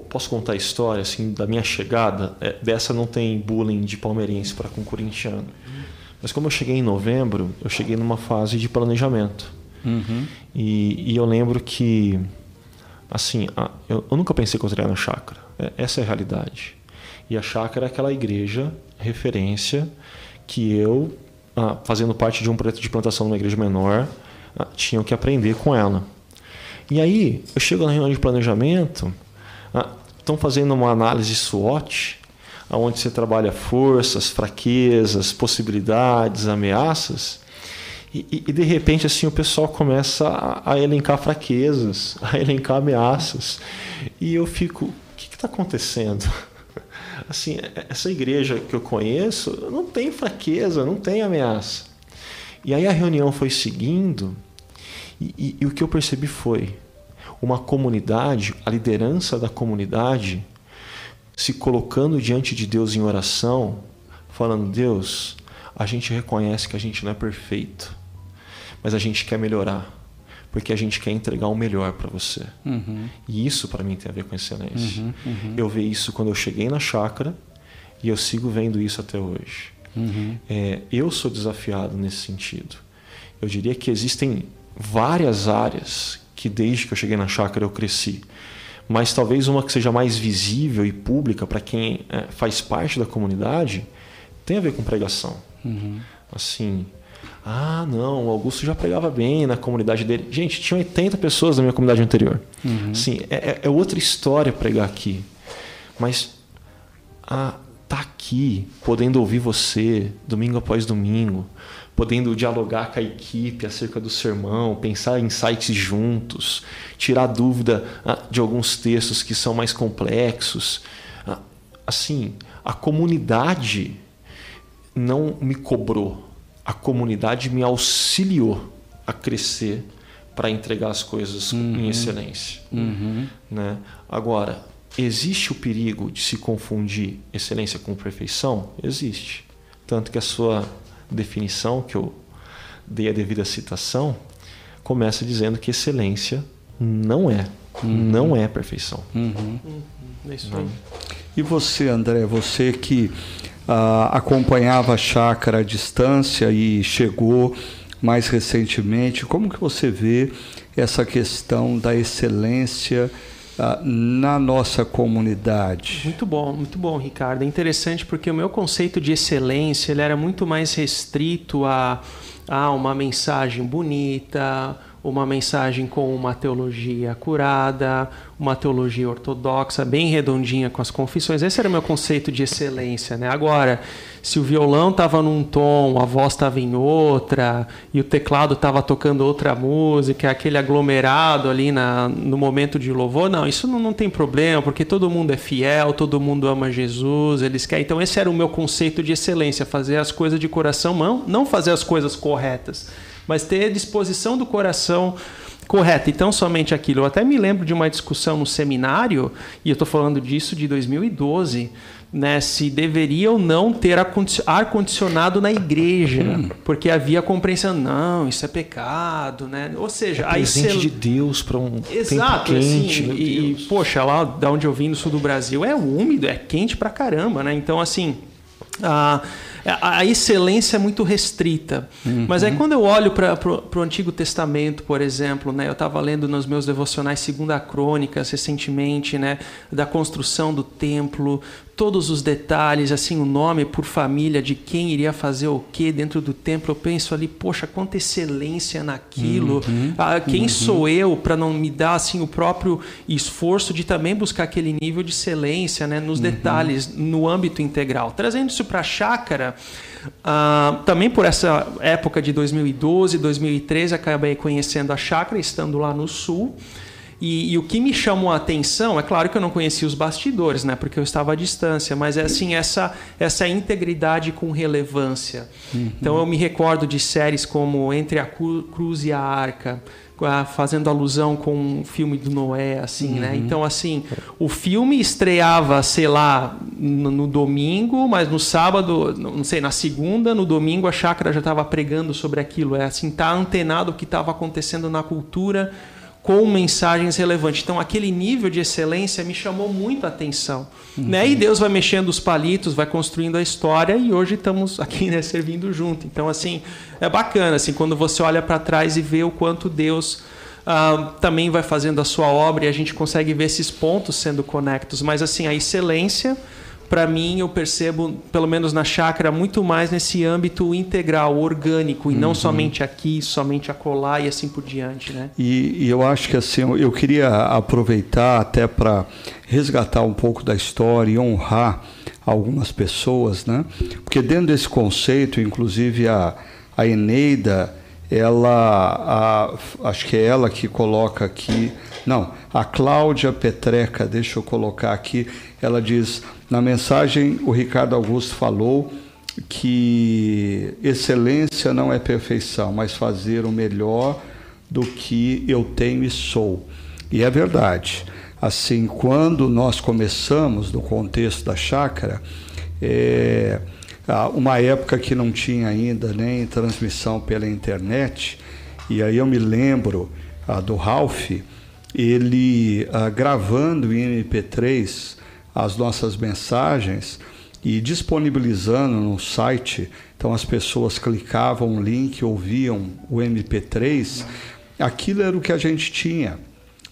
Posso contar a história assim da minha chegada? É, dessa não tem bullying de palmeirense para com corintiano. Mas como eu cheguei em novembro, eu cheguei numa fase de planejamento. Uhum. E, e, eu lembro que, assim, eu, eu, nunca pensei que eu teria na chácara. É, essa é a realidade. E a chácara é aquela igreja referência que eu, ah, fazendo parte de um projeto de plantação numa igreja menor, ah, tinha que aprender com ela. E aí, eu chego na reunião de planejamento, ah, estão fazendo uma análise SWOT, onde você trabalha forças, fraquezas, possibilidades, ameaças. E, e, de repente assim o pessoal começa a, a, elencar fraquezas, (laughs) a elencar ameaças. E eu fico, o que está acontecendo? Assim, essa igreja que eu conheço não tem fraqueza, não tem ameaça. E aí a reunião foi seguindo e, e, e o que eu percebi foi uma comunidade, a liderança da comunidade se colocando diante de Deus em oração, falando: Deus, a gente reconhece que a gente não é perfeito, mas a gente quer melhorar porque a gente quer entregar o melhor para você. Uhum. E isso para mim tem a ver com excelência. Uhum, uhum. Eu vi isso quando eu cheguei na chácara e eu sigo vendo isso até hoje. Uhum. É, eu sou desafiado nesse sentido. Eu diria que existem várias áreas que desde que eu cheguei na chácara eu cresci. Mas talvez uma que seja mais visível e pública para quem é, faz parte da comunidade tem a ver com pregação. Uhum. Assim, ah, não, o Augusto já pregava bem na comunidade dele. Gente, tinha 80 pessoas na minha comunidade anterior. Uhum. Sim, é, é, é, outra história pregar aqui. Mas ah, tá aqui, podendo ouvir você domingo após domingo, podendo dialogar com a equipe acerca do sermão, pensar em sites juntos, tirar dúvida ah, de alguns textos que são mais complexos. Ah, assim, a comunidade não me cobrou a comunidade me auxiliou a crescer para entregar as coisas uhum. em excelência. Uhum. Né? Agora, existe o perigo de se confundir excelência com perfeição? Existe. Tanto que a sua definição, que eu dei a devida citação, começa dizendo que excelência não é. Uhum. Não é perfeição. Uhum. Uhum. É isso aí. E você, André, você que ah, acompanhava a chácara à distância e chegou mais recentemente, como que você vê essa questão da excelência ah, na nossa comunidade? Muito bom, muito bom, Ricardo. É interessante porque o meu conceito de excelência ele era muito mais restrito a, a uma mensagem bonita, uma mensagem com uma teologia curada, uma teologia ortodoxa, bem redondinha com as confissões. Esse era o meu conceito de excelência. Né? Agora, se o violão estava num tom, a voz estava em outra, e o teclado estava tocando outra música, aquele aglomerado ali na, no momento de louvor, não, isso não, não tem problema, porque todo mundo é fiel, todo mundo ama Jesus, eles querem. Então, esse era o meu conceito de excelência, fazer as coisas de coração, não, não fazer as coisas corretas mas ter disposição do coração correta. Então, somente aquilo. Eu até me lembro de uma discussão no seminário, e eu estou falando disso de 2012, né, se deveria ou não ter ar-condicionado na igreja, hum. porque havia compreensão, não, isso é pecado, né? Ou seja, é presente de Deus para um Exato, tempo quente, assim, e, poxa, lá da onde eu vim no sul do Brasil é úmido, é quente pra caramba, né? Então, assim, a é, a excelência é muito restrita. Uhum. Mas aí quando eu olho para o Antigo Testamento, por exemplo, né, eu estava lendo nos meus devocionais Segunda Crônicas recentemente, né, da construção do templo, todos os detalhes, assim, o nome por família de quem iria fazer o que dentro do templo, eu penso ali, poxa, quanta excelência naquilo. Uhum, ah, quem uhum. sou eu para não me dar assim o próprio esforço de também buscar aquele nível de excelência, né, nos uhum. detalhes, no âmbito integral. Trazendo isso para a chácara, ah, também por essa época de 2012, 2013, acabei conhecendo a chácara, estando lá no sul. E, e, o que me chamou a atenção, é claro que eu não conhecia os bastidores, né, porque eu estava à distância, mas é assim essa essa integridade com relevância. Uhum. Então eu me recordo de séries como Entre a Cruz e a Arca, fazendo alusão com o filme do Noé, assim, né? uhum. né? Então assim, o filme estreava, sei lá, no, no, domingo, mas no sábado, não sei, na segunda, no domingo a chácara já estava pregando sobre aquilo, é assim, tá antenado o que estava acontecendo na cultura com mensagens relevantes. Então, aquele nível de excelência me chamou muito a atenção. Uhum. Né? E Deus vai mexendo os palitos, vai construindo a história e hoje estamos aqui né, servindo junto. Então, assim, é bacana assim, quando você olha para trás e vê o quanto Deus uh, também vai fazendo a sua obra e a gente consegue ver esses pontos sendo conectos. Mas, assim, a excelência para mim, eu percebo, pelo menos na chácara, muito mais nesse âmbito integral, orgânico, e uhum. não somente aqui, somente acolá e assim por diante. Né? E, e eu acho que assim, eu queria aproveitar até para resgatar um pouco da história e honrar algumas pessoas, né? porque dentro desse conceito, inclusive a, a Eneida, ela, a, acho que é ela que coloca aqui, não, a Cláudia Petreca, deixa eu colocar aqui, ela diz na mensagem, o Ricardo Augusto falou que excelência não é perfeição, mas fazer o melhor do que eu tenho e sou. E é verdade. Assim, quando nós começamos no contexto da chácara, é, uma época que não tinha ainda nem transmissão pela internet, e aí eu me lembro do Ralph, ele gravando em MP3 as nossas mensagens e disponibilizando no site. Então as pessoas clicavam o link, ouviam o MP3. Aquilo era o que a gente tinha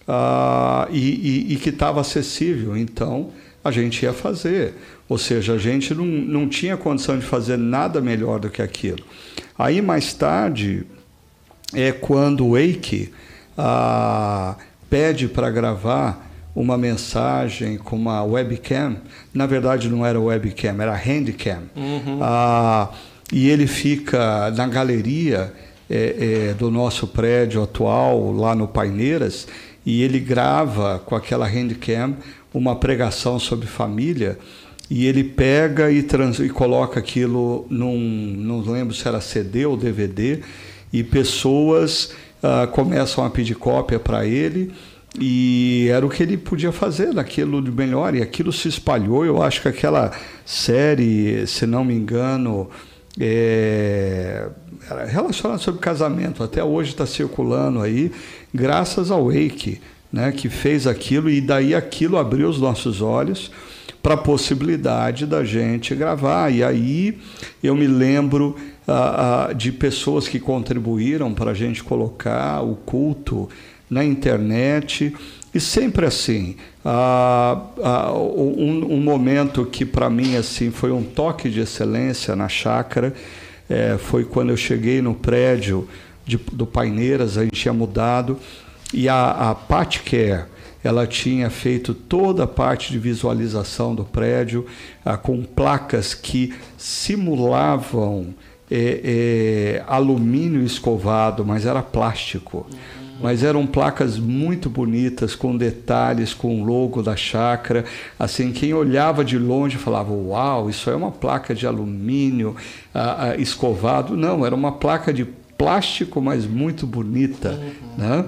uh, e, e, e, que estava acessível. Então a gente ia fazer. Ou seja, a gente não, não tinha condição de fazer nada melhor do que aquilo. Aí mais tarde é quando o Eike uh, pede para gravar uma mensagem com uma webcam. Na verdade, não era webcam, era handcam. Uhum. Ah, e ele fica na galeria é, é, do nosso prédio atual, lá no Paineiras, e ele grava com aquela handcam uma pregação sobre família. E ele pega e, trans, e coloca aquilo num, não lembro se era CD ou DVD, e pessoas ah, começam a pedir cópia para ele E era o que ele podia fazer daquilo de melhor, e aquilo se espalhou. Eu acho que aquela série, se não me engano, é, relacionada sobre casamento, até hoje está circulando aí, graças ao Wake, né, que fez aquilo, e daí aquilo abriu os nossos olhos para a possibilidade da gente gravar. E aí eu me lembro ah, ah, de pessoas que contribuíram para a gente colocar o culto na internet. E sempre assim, ah, ah, um, um, momento que para mim assim foi um toque de excelência na chácara é, foi quando eu cheguei no prédio de, do Paineiras, a gente tinha mudado, e a, a Pat Care, ela tinha feito toda a parte de visualização do prédio ah, com placas que simulavam é, é, alumínio escovado, mas era plástico. Uhum mas eram placas muito bonitas, com detalhes, com o logo da chácara. Assim, quem olhava de longe falava: Uau, isso é uma placa de alumínio ah, ah, escovado. Não, era uma placa de plástico, mas muito bonita. Uhum. Né?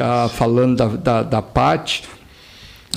Ah, falando da, da, da Pat,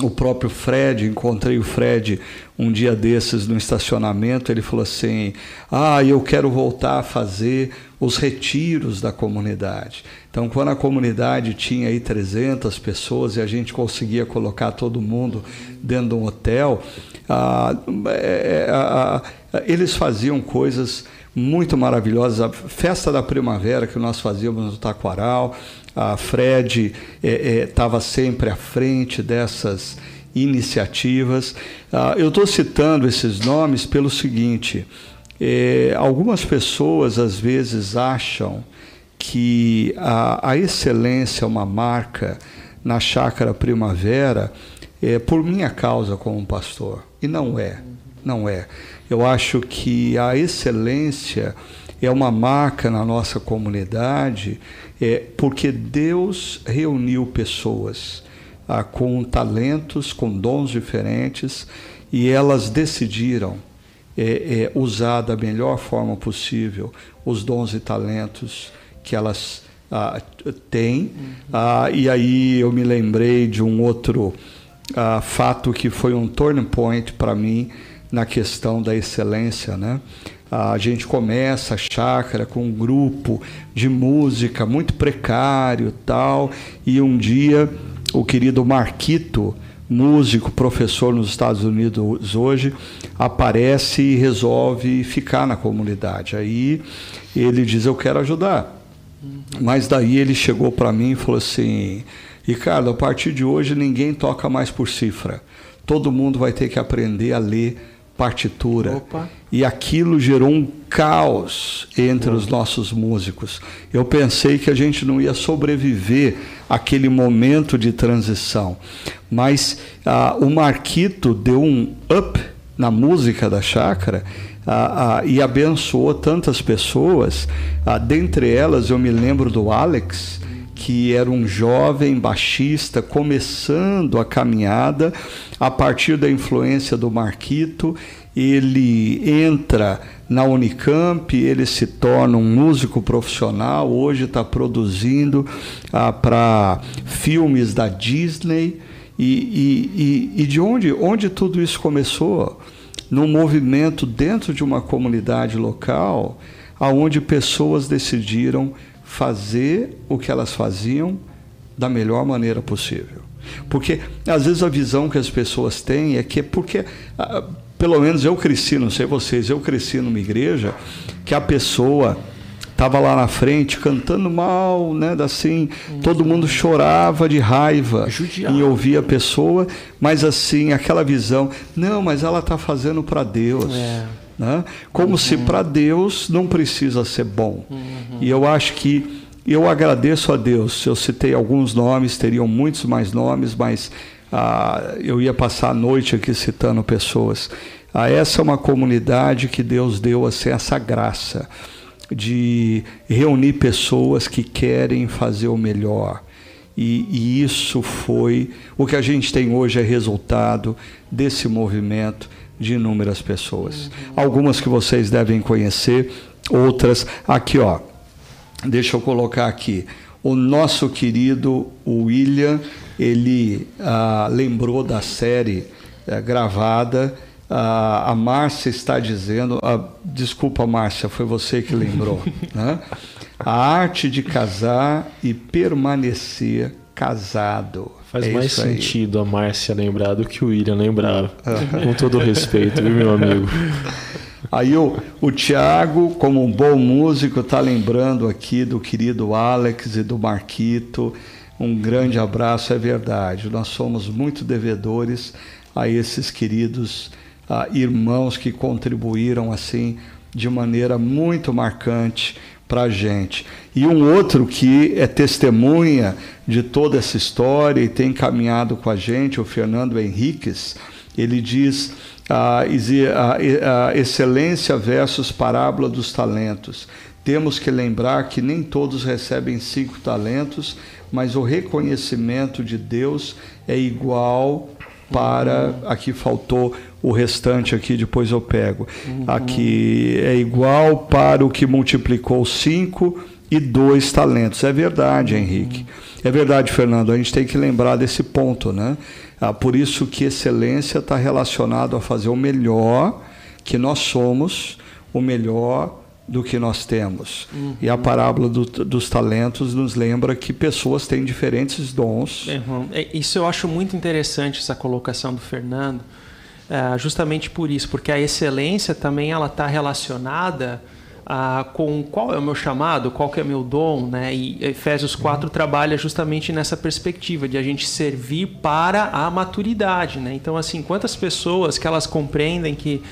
o próprio Fred, encontrei o Fred um dia desses no estacionamento, ele falou assim: Ah, eu quero voltar a fazer os retiros da comunidade. Então, quando a comunidade tinha aí 300 pessoas e a gente conseguia colocar todo mundo dentro de um hotel, ah, é, ah, eles faziam coisas muito maravilhosas. A festa da primavera que nós fazíamos no Taquaral, a Fred estava é, é, sempre à frente dessas iniciativas. Ah, eu estou citando esses nomes pelo seguinte: é, algumas pessoas às vezes acham que a, a excelência é uma marca na chácara primavera é, por minha causa como pastor. E não é, não é. Eu acho que a excelência é uma marca na nossa comunidade é, porque Deus reuniu pessoas ah, com talentos, com dons diferentes e elas decidiram é, é, usar da melhor forma possível os dons e talentos que elas ah, têm. Uhum. Ah, e aí eu me lembrei de um outro ah, fato que foi um turning point para mim na questão da excelência, né? A gente começa a chácara com um grupo de música muito precário tal, e um dia o querido Marquito, músico, professor nos Estados Unidos hoje, aparece e resolve ficar na comunidade. Aí ele diz: Eu quero ajudar. Mas daí ele chegou para mim e falou assim: Ricardo, a partir de hoje ninguém toca mais por cifra. Todo mundo vai ter que aprender a ler partitura. Opa. E aquilo gerou um caos entre os nossos músicos. Eu pensei que a gente não ia sobreviver àquele momento de transição. Mas ah, o Marquito deu um up na música da chácara ah, ah, e abençoou tantas pessoas. Ah, dentre elas, eu me lembro do Alex, que era um jovem baixista começando a caminhada a partir da influência do Marquito. Ele entra na Unicamp, ele se torna um músico profissional, hoje está produzindo ah, para filmes da Disney. E, e, e, e de onde, onde tudo isso começou? num movimento dentro de uma comunidade local, aonde pessoas decidiram fazer o que elas faziam da melhor maneira possível. Porque às vezes a visão que as pessoas têm é que porque ah, pelo menos eu cresci, não sei vocês, eu cresci numa igreja que a pessoa estava lá na frente cantando mal, né? Assim, todo mundo chorava de raiva Judiado. em ouvir a pessoa, mas assim, aquela visão, não, mas ela está fazendo para Deus. É. Né? Como uhum. se para Deus não precisa ser bom. Uhum. E eu acho que eu agradeço a Deus. Eu citei alguns nomes, teriam muitos mais nomes, mas ah, eu ia passar a noite aqui citando pessoas. Ah, essa é uma comunidade que Deus deu assim, essa graça de reunir pessoas que querem fazer o melhor. E, e, isso foi o que a gente tem hoje é resultado desse movimento de inúmeras pessoas. Algumas que vocês devem conhecer, outras aqui, ó. Deixa eu colocar aqui o nosso querido William ele ah, lembrou da série eh, gravada. Ah, a Márcia está dizendo, ah, desculpa Márcia, foi você que lembrou, (laughs) né? A arte de casar e permanecer casado. Faz É mais sentido a Márcia lembrar do que o William lembrava. Com todo respeito, viu, meu amigo? (laughs) Aí o, o Tiago, como um bom músico, está lembrando aqui do querido Alex e do Marquito. Um grande abraço, é verdade. Nós somos muito devedores a esses queridos ah, irmãos que contribuíram assim de maneira muito marcante para a gente. E um outro que é testemunha de toda essa história e tem caminhado com a gente, o Fernando Henriques, ele diz a, a- excelência versus parábola dos talentos. Temos que lembrar que nem todos recebem cinco talentos, mas o reconhecimento de Deus é igual para. Aqui faltou o restante aqui, depois eu pego. Aqui é igual para o que multiplicou cinco e dois talentos. É verdade, Henrique. É verdade, Fernando. A gente tem que lembrar desse ponto, né? Ah, por isso que excelência está relacionado a fazer o melhor que nós somos, o melhor do que nós temos. E a parábola do- dos talentos nos lembra que pessoas têm diferentes dons. Uhum. Isso eu acho muito interessante, essa colocação do Fernando, é, justamente por isso, porque a excelência também ela está relacionada ah, com qual é o meu chamado, qual que é o meu dom, né? E Efésios 4 trabalha justamente nessa perspectiva de a gente servir para a maturidade, né? Então, assim, quantas pessoas que elas compreendem que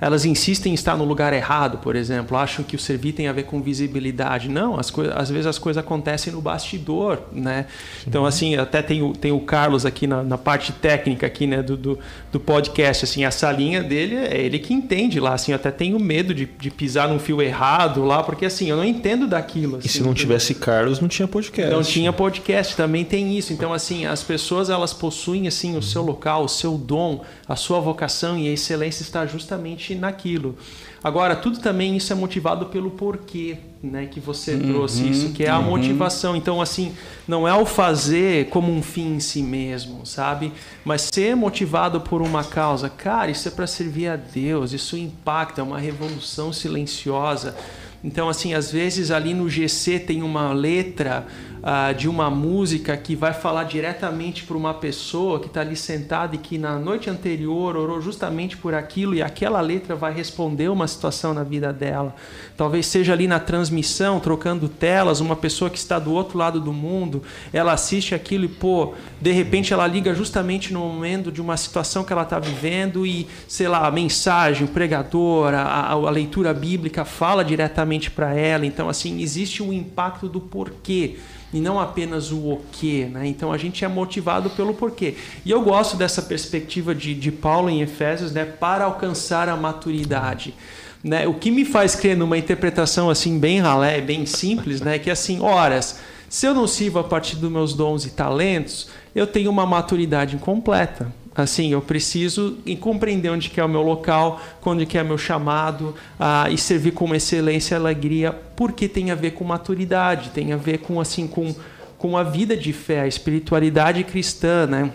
elas insistem em estar no lugar errado, por exemplo, acham que o servir tem a ver com visibilidade. Não, as às vezes as coisas acontecem no bastidor, né? Então, assim, até tem o, tem o Carlos aqui na, na parte técnica aqui, né, do, do, do podcast, assim, a salinha dele é ele que entende lá, assim, eu até tenho medo de, de pisar num fio errado lá, porque, assim, eu não entendo daquilo. E se assim, não tivesse Carlos, não tinha podcast. Não tinha podcast, também tem isso. Então, assim, as pessoas elas possuem assim o seu local, o seu dom, a sua vocação e a excelência está justamente naquilo. Agora, tudo também isso é motivado pelo porquê, né, que você trouxe isso, que é a motivação. Então, assim, não é o fazer como um fim em si mesmo, sabe? Mas ser motivado por uma causa. Cara, isso é para servir a Deus, isso impacta, é uma revolução silenciosa. Então, assim, às vezes ali no GC tem uma letra ah, de uma música que vai falar diretamente para uma pessoa que está ali sentada e que na noite anterior orou justamente por aquilo e aquela letra vai responder uma situação na vida dela. Talvez seja ali na transmissão, trocando telas, uma pessoa que está do outro lado do mundo, ela assiste aquilo e, pô, de repente ela liga justamente no momento de uma situação que ela está vivendo e, sei lá, a mensagem, o pregador, a, a- a leitura bíblica fala diretamente para ela. Então, assim, existe o impacto do porquê e não apenas o o quê, né? Então a gente é motivado pelo porquê. E eu gosto dessa perspectiva de, de Paulo em Efésios, né? Para alcançar a maturidade. Né? O que me faz crer numa interpretação assim bem ralé, bem simples, né? Que assim, horas, se eu não sirvo a partir dos meus dons e talentos, eu tenho uma maturidade incompleta. Assim, eu preciso compreender onde que é o meu local, onde que é meu chamado, ah, e servir com excelência e alegria, porque tem a ver com maturidade, tem a ver com assim com, com a vida de fé, a espiritualidade cristã, né?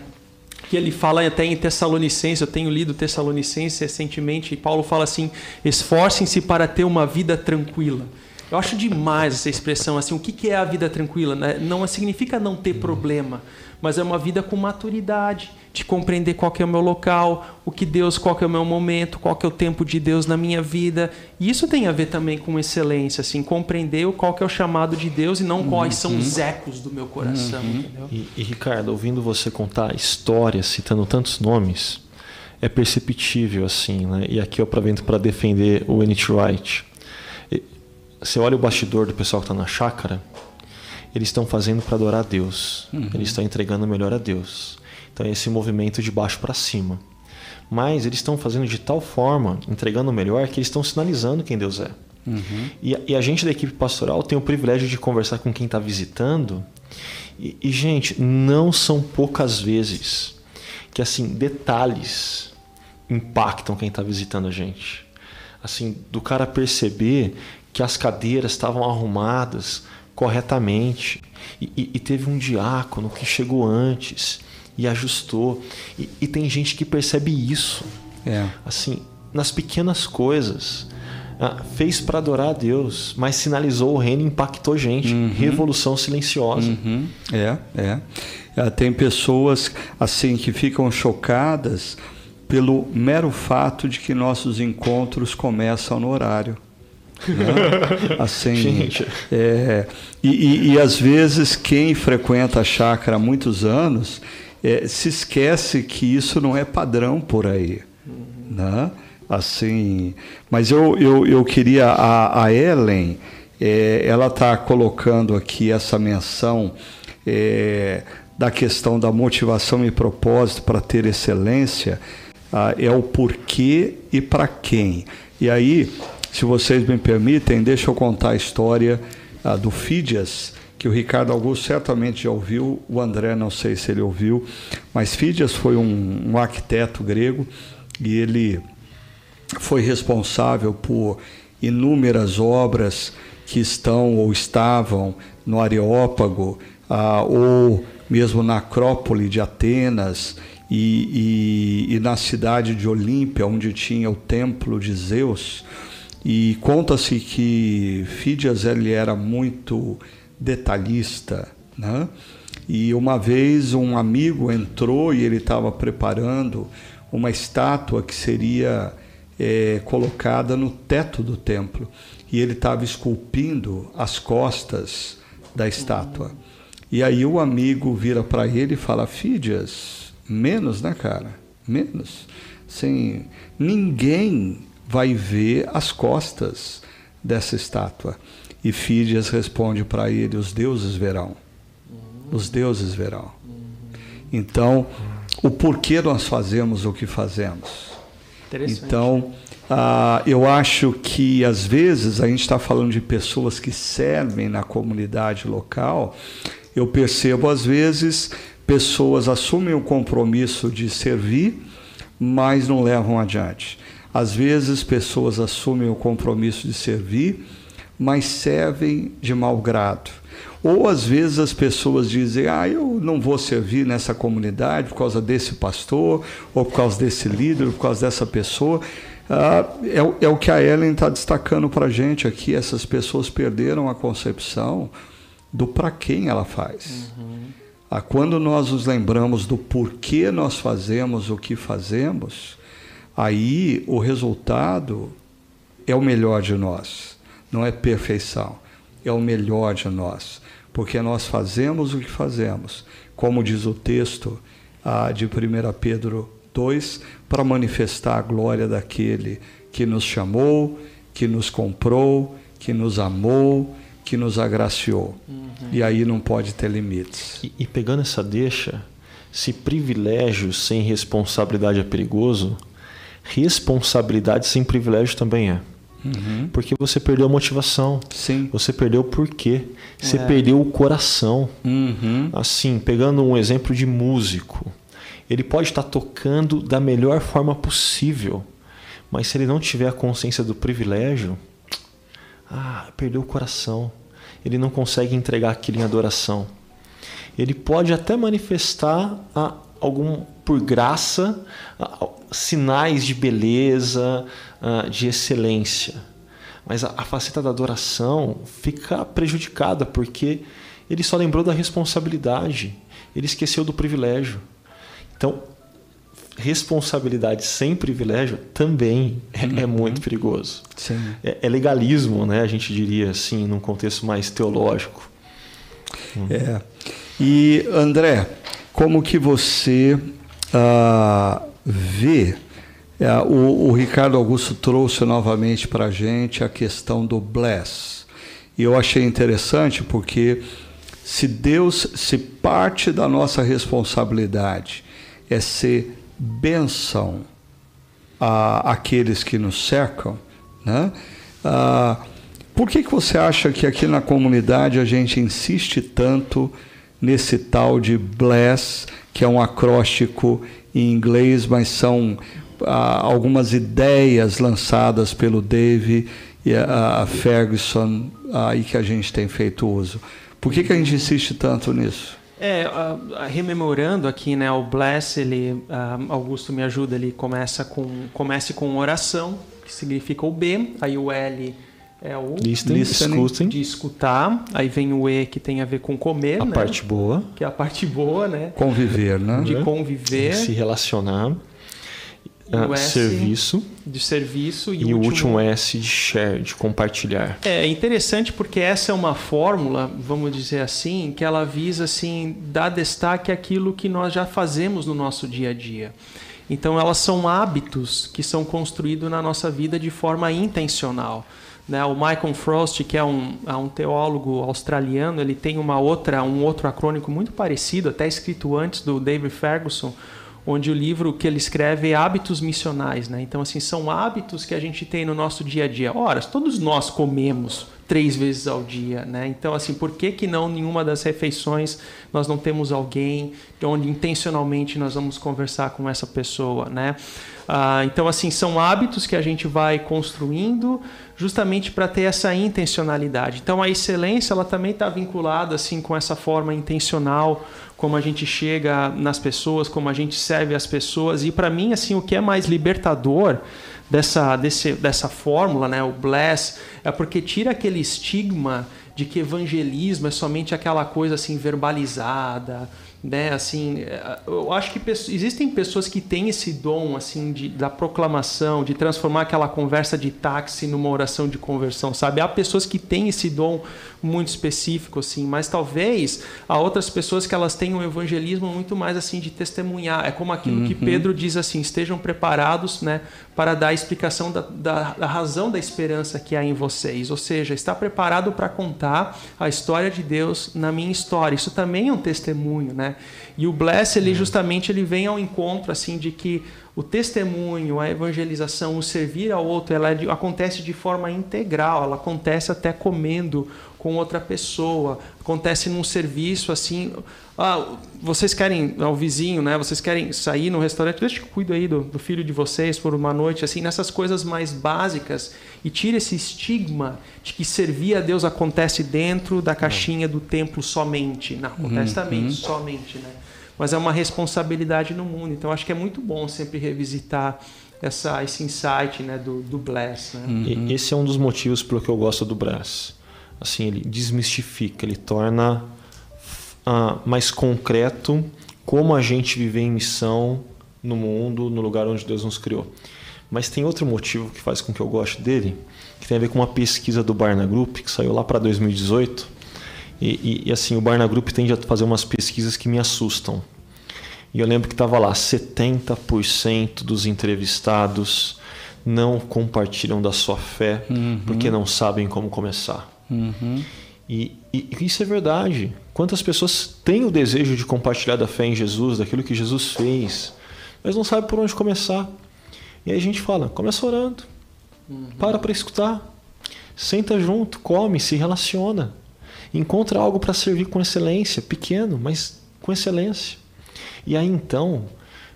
que ele fala até em Tessalonicenses, eu tenho lido Tessalonicenses recentemente, e Paulo fala assim: esforcem-se para ter uma vida tranquila. Eu acho demais essa expressão assim. O que que é a vida tranquila? né? Não significa não ter problema, mas é uma vida com maturidade, de compreender qual que é o meu local, o que Deus, qual que é o meu momento, qual que é o tempo de Deus na minha vida. E isso tem a ver também com excelência, assim, compreender qual que é o chamado de Deus e não quais são os ecos do meu coração, entendeu? E, e, Ricardo, ouvindo você contar histórias, citando tantos nomes, é perceptível assim, né? E aqui eu aproveito para defender o Enid Wright. E Você olha o bastidor do pessoal que está na chácara, eles estão fazendo para adorar a Deus. Eles estão entregando o melhor a Deus. Então é esse movimento de baixo para cima. Mas eles estão fazendo de tal forma, entregando o melhor, que eles estão sinalizando quem Deus é. E, a- e a gente da equipe pastoral tem o privilégio de conversar com quem está visitando. E, e, gente, não são poucas vezes que assim detalhes impactam quem está visitando a gente. Assim, do cara perceber que as cadeiras estavam arrumadas corretamente. E, e, e, teve um diácono que chegou antes e ajustou. E, e tem gente que percebe isso. É. Assim, nas pequenas coisas. Ah, fez para adorar a Deus, mas sinalizou o reino e impactou gente. Uhum. Revolução silenciosa. Uhum. É, é, é. Tem pessoas assim que ficam chocadas pelo mero fato de que nossos encontros começam no horário. Né? Assim, é, e, e, e, às vezes quem frequenta a chácara há muitos anos é, se esquece que isso não é padrão por aí. Né? Assim, mas eu, eu, eu queria a, a Ellen, é, ela está colocando aqui essa menção é, da questão da motivação e propósito para ter excelência, ah, é o porquê e para quem. E aí, se vocês me permitem, deixa eu contar a história ah, do Fídias, que o Ricardo Augusto certamente já ouviu, o André não sei se ele ouviu, mas Fídias foi um, um arquiteto grego e ele foi responsável por inúmeras obras que estão ou estavam no Areópago, ah, ou mesmo na Acrópole de Atenas e, e, e na cidade de Olímpia, onde tinha o templo de Zeus. E conta-se que Fídias ele era muito detalhista, né? E uma vez um amigo entrou e ele estava preparando uma estátua que seria é, colocada no teto do templo e ele estava esculpindo as costas da estátua. E aí o amigo vira para ele e fala: Fídias, menos, né, cara? Menos. Sim, ninguém vai ver as costas dessa estátua. E Fídias responde para ele: Os deuses verão. Os deuses verão. Então, o porquê nós fazemos o que fazemos? Então, ah, eu acho que às vezes a gente está falando de pessoas que servem na comunidade local. Eu percebo às vezes pessoas assumem o compromisso de servir, mas não levam adiante. Às vezes pessoas assumem o compromisso de servir, mas servem de mau grado. Ou às vezes as pessoas dizem: Ah, eu não vou servir nessa comunidade por causa desse pastor, ou por causa desse líder, ou por causa dessa pessoa. Ah, é, é, o que a Ellen está destacando para a gente aqui. Essas pessoas perderam a concepção do para quem ela faz. Uhum. Ah, quando nós nos lembramos do porquê nós fazemos o que fazemos, aí o resultado é o melhor de nós. Não é perfeição, é o melhor de nós porque nós fazemos o que fazemos, como diz o texto ah, de 1 Pedro 2, para manifestar a glória daquele que nos chamou, que nos comprou, que nos amou, que nos agraciou. Uhum. E aí não pode ter limites. E, e pegando essa deixa, se privilégio sem responsabilidade é perigoso, responsabilidade sem privilégio também é. Uhum. Porque você perdeu a motivação. Sim. Você perdeu o porquê. Você é. perdeu o coração. Uhum. Assim, pegando um exemplo de músico. Ele pode estar tocando da melhor forma possível. Mas se ele não tiver a consciência do privilégio, ah, perdeu o coração. Ele não consegue entregar aquilo em adoração. Ele pode até manifestar a, algum por graça sinais de beleza, de excelência. Mas a, faceta da adoração fica prejudicada porque ele só lembrou da responsabilidade, ele esqueceu do privilégio. Então, responsabilidade sem privilégio também é, é uhum. muito perigoso. É, é, legalismo, né? A gente diria assim, num contexto mais teológico. É. E André, como que você uh, vê. É, o, o, Ricardo Augusto trouxe novamente para a gente a questão do bless. E eu achei interessante porque se Deus, se parte da nossa responsabilidade é ser bênção a aqueles que nos cercam, né? Ah, por que, que você acha que aqui na comunidade a gente insiste tanto nesse tal de bless, que é um acróstico em inglês, mas são ah, algumas ideias lançadas pelo Dave e a, a Ferguson aí que a gente tem feito uso. Por que, que a gente insiste tanto nisso? É, uh, rememorando aqui, né, o Bless, ele, uh, Augusto me ajuda, ele começa com, comece com oração, que significa o B, aí o L é o listening, listening de escutar, aí vem o E que tem a ver com comer, a né? parte boa, que é a parte boa, né? Conviver, né? De conviver, de se relacionar. Ah, S serviço. De serviço. E, e o último, último S de share, de compartilhar. É interessante porque essa é uma fórmula, vamos dizer assim, que ela visa assim, dar destaque àquilo que nós já fazemos no nosso dia a dia. Então elas são hábitos que são construídos na nossa vida de forma intencional. Né? O Michael Frost, que é um, é um teólogo australiano, ele tem uma outra, um outro acrônico muito parecido, até escrito antes do David Ferguson, onde o livro que ele escreve é Hábitos Missionais. Né? Então, assim, são hábitos que a gente tem no nosso dia a dia. Ora, todos nós comemos três vezes ao dia, né? Então, assim, por que que não nenhuma das refeições nós não temos alguém onde intencionalmente nós vamos conversar com essa pessoa, né? Ah, então, assim, são hábitos que a gente vai construindo justamente para ter essa intencionalidade. Então, a excelência ela também está vinculada assim com essa forma intencional como a gente chega nas pessoas, como a gente serve as pessoas. E para mim, assim, o que é mais libertador dessa, desse, dessa fórmula, né, o bless, é porque tira aquele estigma de que evangelismo é somente aquela coisa assim verbalizada, né? Assim, é, eu acho que existem pessoas que têm esse dom assim de, da proclamação, de transformar aquela conversa de táxi numa oração de conversão, sabe? Há pessoas que têm esse dom muito específico assim, mas talvez há outras pessoas que elas têm um evangelismo muito mais assim de testemunhar. É como aquilo uhum. que Pedro diz assim: estejam preparados, né, para dar a explicação da, da, da razão da esperança que há em vocês. Ou seja, está preparado para contar a história de Deus na minha história. Isso também é um testemunho, né? E o Bless, ele justamente ele vem ao encontro assim de que o testemunho, a evangelização, o servir ao outro, ela é acontece de forma integral, ela acontece até comendo com outra pessoa, acontece num serviço assim, ah, vocês querem ao vizinho, né? Vocês querem sair no restaurante, deixa que cuido aí do, do, filho de vocês por uma noite, assim, nessas coisas mais básicas e tira esse estigma de que servir a Deus acontece dentro da caixinha do templo somente, não acontece uhum. também somente, né? Mas é uma responsabilidade no mundo. Então acho que é muito bom sempre revisitar essa, esse insight né, do, do Bless. Né? Uhum. Esse é um dos motivos pelo que eu gosto do Bless. Assim, ele desmistifica, ele torna uh, mais concreto como a gente vive em missão no mundo, no lugar onde Deus nos criou. Mas tem outro motivo que faz com que eu goste dele, que tem a ver com uma pesquisa do Barna Group, que saiu lá para 2018, e, e, e, assim, o Barna Group tende a fazer umas pesquisas que me assustam. E eu lembro que estava lá: 70% dos entrevistados não compartilham da sua fé uhum. porque não sabem como começar. Uhum. E, e, isso é verdade. Quantas pessoas têm o desejo de compartilhar da fé em Jesus, daquilo que Jesus fez, mas não sabem por onde começar. E aí a gente fala: começa orando, uhum. para para escutar, senta junto, come, se relaciona. Encontra algo para servir com excelência, pequeno, mas com excelência. E aí então,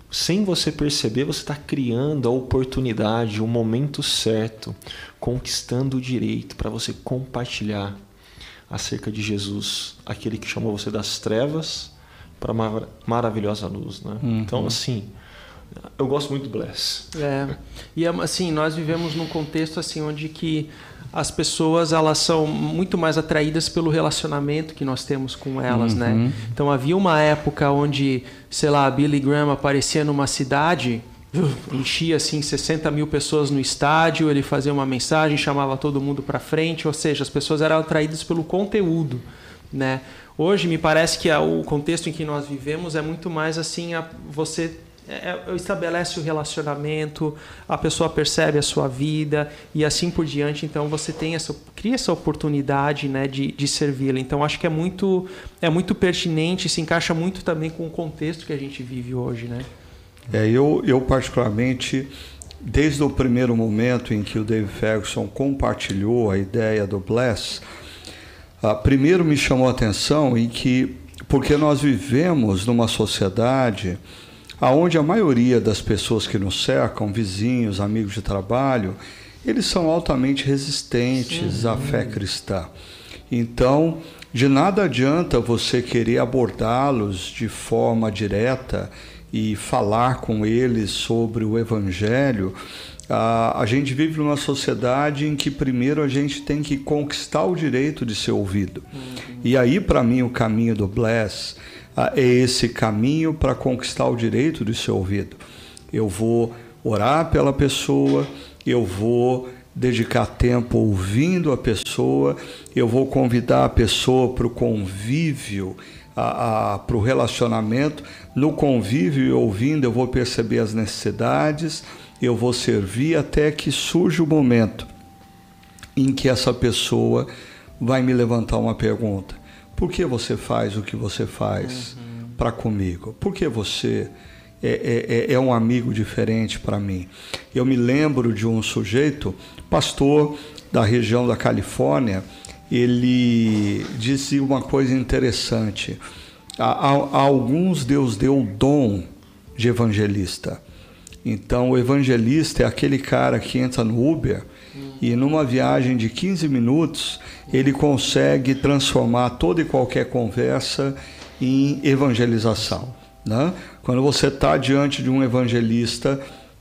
sem você perceber, você está criando a oportunidade, o momento certo, conquistando o direito para você compartilhar acerca de Jesus, aquele que chamou você das trevas para uma maravilhosa luz, né? Uhum. Então assim, eu gosto muito do Bless. É. E assim, nós vivemos num contexto assim onde que as pessoas elas são muito mais atraídas pelo relacionamento que nós temos com elas, né? uhum. né? Então havia uma época onde, sei lá, Billy Graham aparecia numa cidade, (laughs) enchia assim 60 mil pessoas no estádio, ele fazia uma mensagem, chamava todo mundo para frente, ou seja, as pessoas eram atraídas pelo conteúdo, né? Hoje me parece que o contexto em que nós vivemos é muito mais assim a você é, é, estabelece o relacionamento, a pessoa percebe a sua vida e assim por diante. Então você tem essa, cria essa oportunidade né, de, de servi-la. Então acho que é muito, é muito pertinente, se encaixa muito também com o contexto que a gente vive hoje. Né? É, eu, eu particularmente, desde o primeiro momento em que o David Ferguson compartilhou a ideia do Bless, uh, primeiro me chamou a atenção em que, porque nós vivemos numa sociedade aonde a maioria das pessoas que nos cercam, vizinhos, amigos de trabalho, eles são altamente resistentes à fé cristã. Então, de nada adianta você querer abordá-los de forma direta e falar com eles sobre o Evangelho. a gente vive numa sociedade em que primeiro a gente tem que conquistar o direito de ser ouvido. Uhum. E aí, para mim, o caminho do Bless é esse caminho para conquistar o direito de ser ouvido. Eu vou orar pela pessoa, eu vou dedicar tempo ouvindo a pessoa, eu vou convidar a pessoa para o convívio, para o relacionamento. No convívio e ouvindo, eu vou perceber as necessidades, eu vou servir até que surja o momento em que essa pessoa vai me levantar uma pergunta. Por que você faz o que você faz uhum. para comigo? Por que você é, é, é, é um amigo diferente para mim? Eu me lembro de um sujeito, pastor da região da Califórnia, ele disse uma coisa interessante. A, a, a alguns Deus deu o dom de evangelista. Então, o evangelista é aquele cara que entra no Uber e numa viagem de 15 minutos ele consegue transformar toda e qualquer conversa em evangelização. Né? Quando você está diante de um evangelista,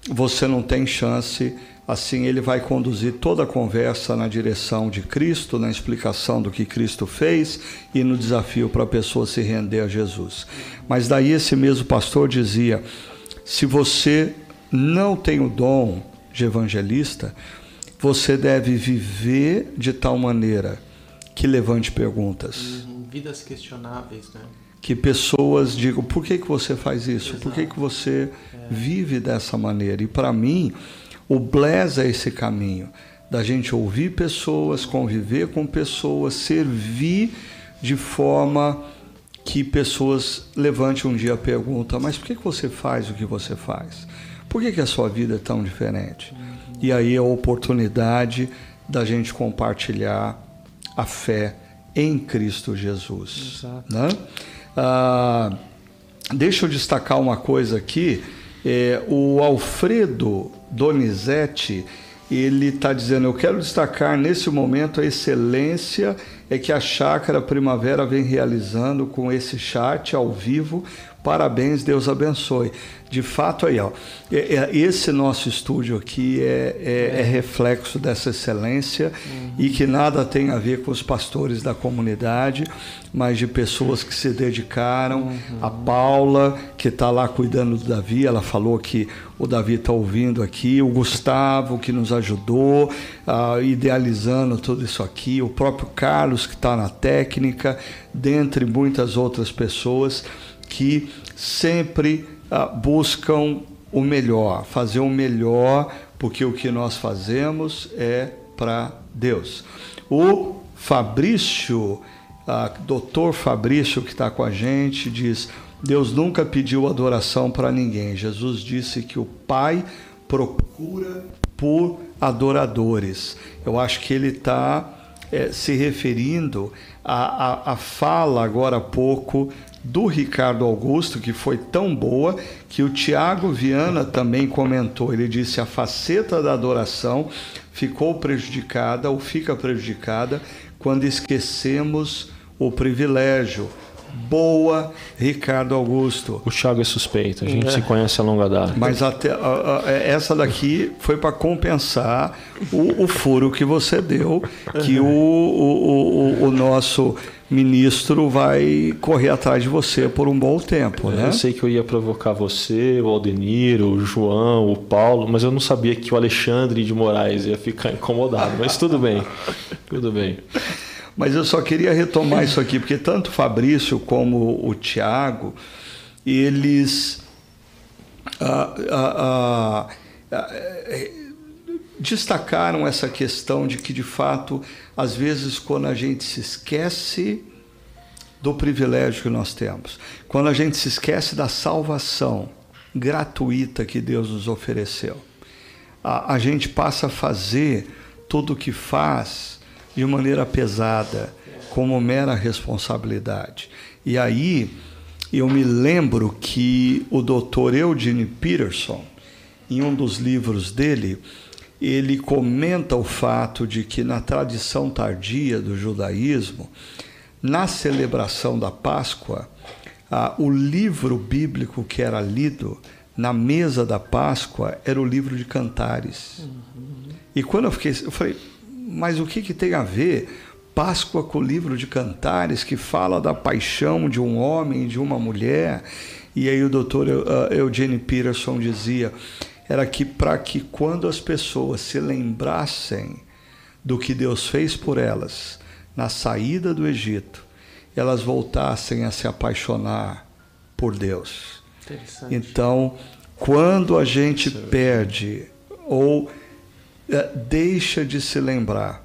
você não tem chance. Assim, ele vai conduzir toda a conversa na direção de Cristo, na explicação do que Cristo fez e no desafio para a pessoa se render a Jesus. Mas daí esse mesmo pastor dizia: se você não tem o dom de evangelista, você deve viver de tal maneira que levante perguntas. Uhum, vidas questionáveis, né? Que pessoas digam: por que, que você faz isso? Exato. Por que, que você é. vive dessa maneira? E para mim, o Bless é esse caminho da gente ouvir pessoas, conviver com pessoas, servir de forma que pessoas levantem um dia a pergunta: mas por que, que você faz o que você faz? Por que, que a sua vida é tão diferente? E aí a oportunidade da gente compartilhar a fé em Cristo Jesus. Né? Ah, deixa eu destacar uma coisa aqui. É, o Alfredo Donizete ele está dizendo: Eu quero destacar nesse momento a excelência é que a Chácara Primavera vem realizando com esse chat ao vivo. Parabéns, Deus abençoe de fato aí, ó, é, é, esse nosso estúdio aqui é, é, é reflexo dessa excelência uhum. e que nada tem a ver com os pastores da comunidade, mas de pessoas que se dedicaram. Uhum. A Paula, que está lá cuidando do Davi, ela falou que o Davi está ouvindo aqui, o Gustavo, que nos ajudou, uh, idealizando tudo isso aqui, o próprio Carlos, que está na técnica, dentre muitas outras pessoas que sempre ah, buscam o melhor, fazer o melhor, porque o que nós fazemos é para Deus. O Fabrício, ah, doutor Fabrício, que está com a gente, diz: Deus nunca pediu adoração para ninguém. Jesus disse que o Pai procura por adoradores. Eu acho que ele está é, se referindo à, à, à fala agora há pouco do Ricardo Augusto, que foi tão boa, que o Tiago Viana também comentou. Ele disse: a faceta da adoração ficou prejudicada ou fica prejudicada quando esquecemos o privilégio. Boa, Ricardo Augusto. O Thiago é suspeito, a gente é. se conhece a longa data. Mas até, a, a, essa daqui foi para compensar o, o, furo que você deu, que o, o, o, o nosso ministro vai correr atrás de você por um bom tempo, né? Eu sei que eu ia provocar você, o Aldenir, o João, o Paulo, mas eu não sabia que o Alexandre de Moraes ia ficar incomodado. Mas tudo bem, tudo bem. Mas eu só queria retomar isso aqui, porque tanto o Fabrício como o Tiago, eles ah, ah, ah, destacaram essa questão de que, de fato, às vezes, quando a gente se esquece do privilégio que nós temos, quando a gente se esquece da salvação gratuita que Deus nos ofereceu, a, a gente passa a fazer tudo o que faz de maneira pesada, como mera responsabilidade. E aí eu me lembro que o doutor Eugene Peterson, em um dos livros dele, ele comenta o fato de que na tradição tardia do judaísmo, na celebração da Páscoa, ah, o livro bíblico que era lido na mesa da Páscoa era o livro de Cantares. Uhum. E quando eu fiquei, eu falei, mas o que, que tem a ver Páscoa com o livro de Cantares que fala da paixão de um homem e de uma mulher? E aí o doutor uh, Eugene Peterson dizia era que para que quando as pessoas se lembrassem do que Deus fez por elas na saída do Egito, elas voltassem a se apaixonar por Deus. Então, quando a gente perde ou é, deixa de se lembrar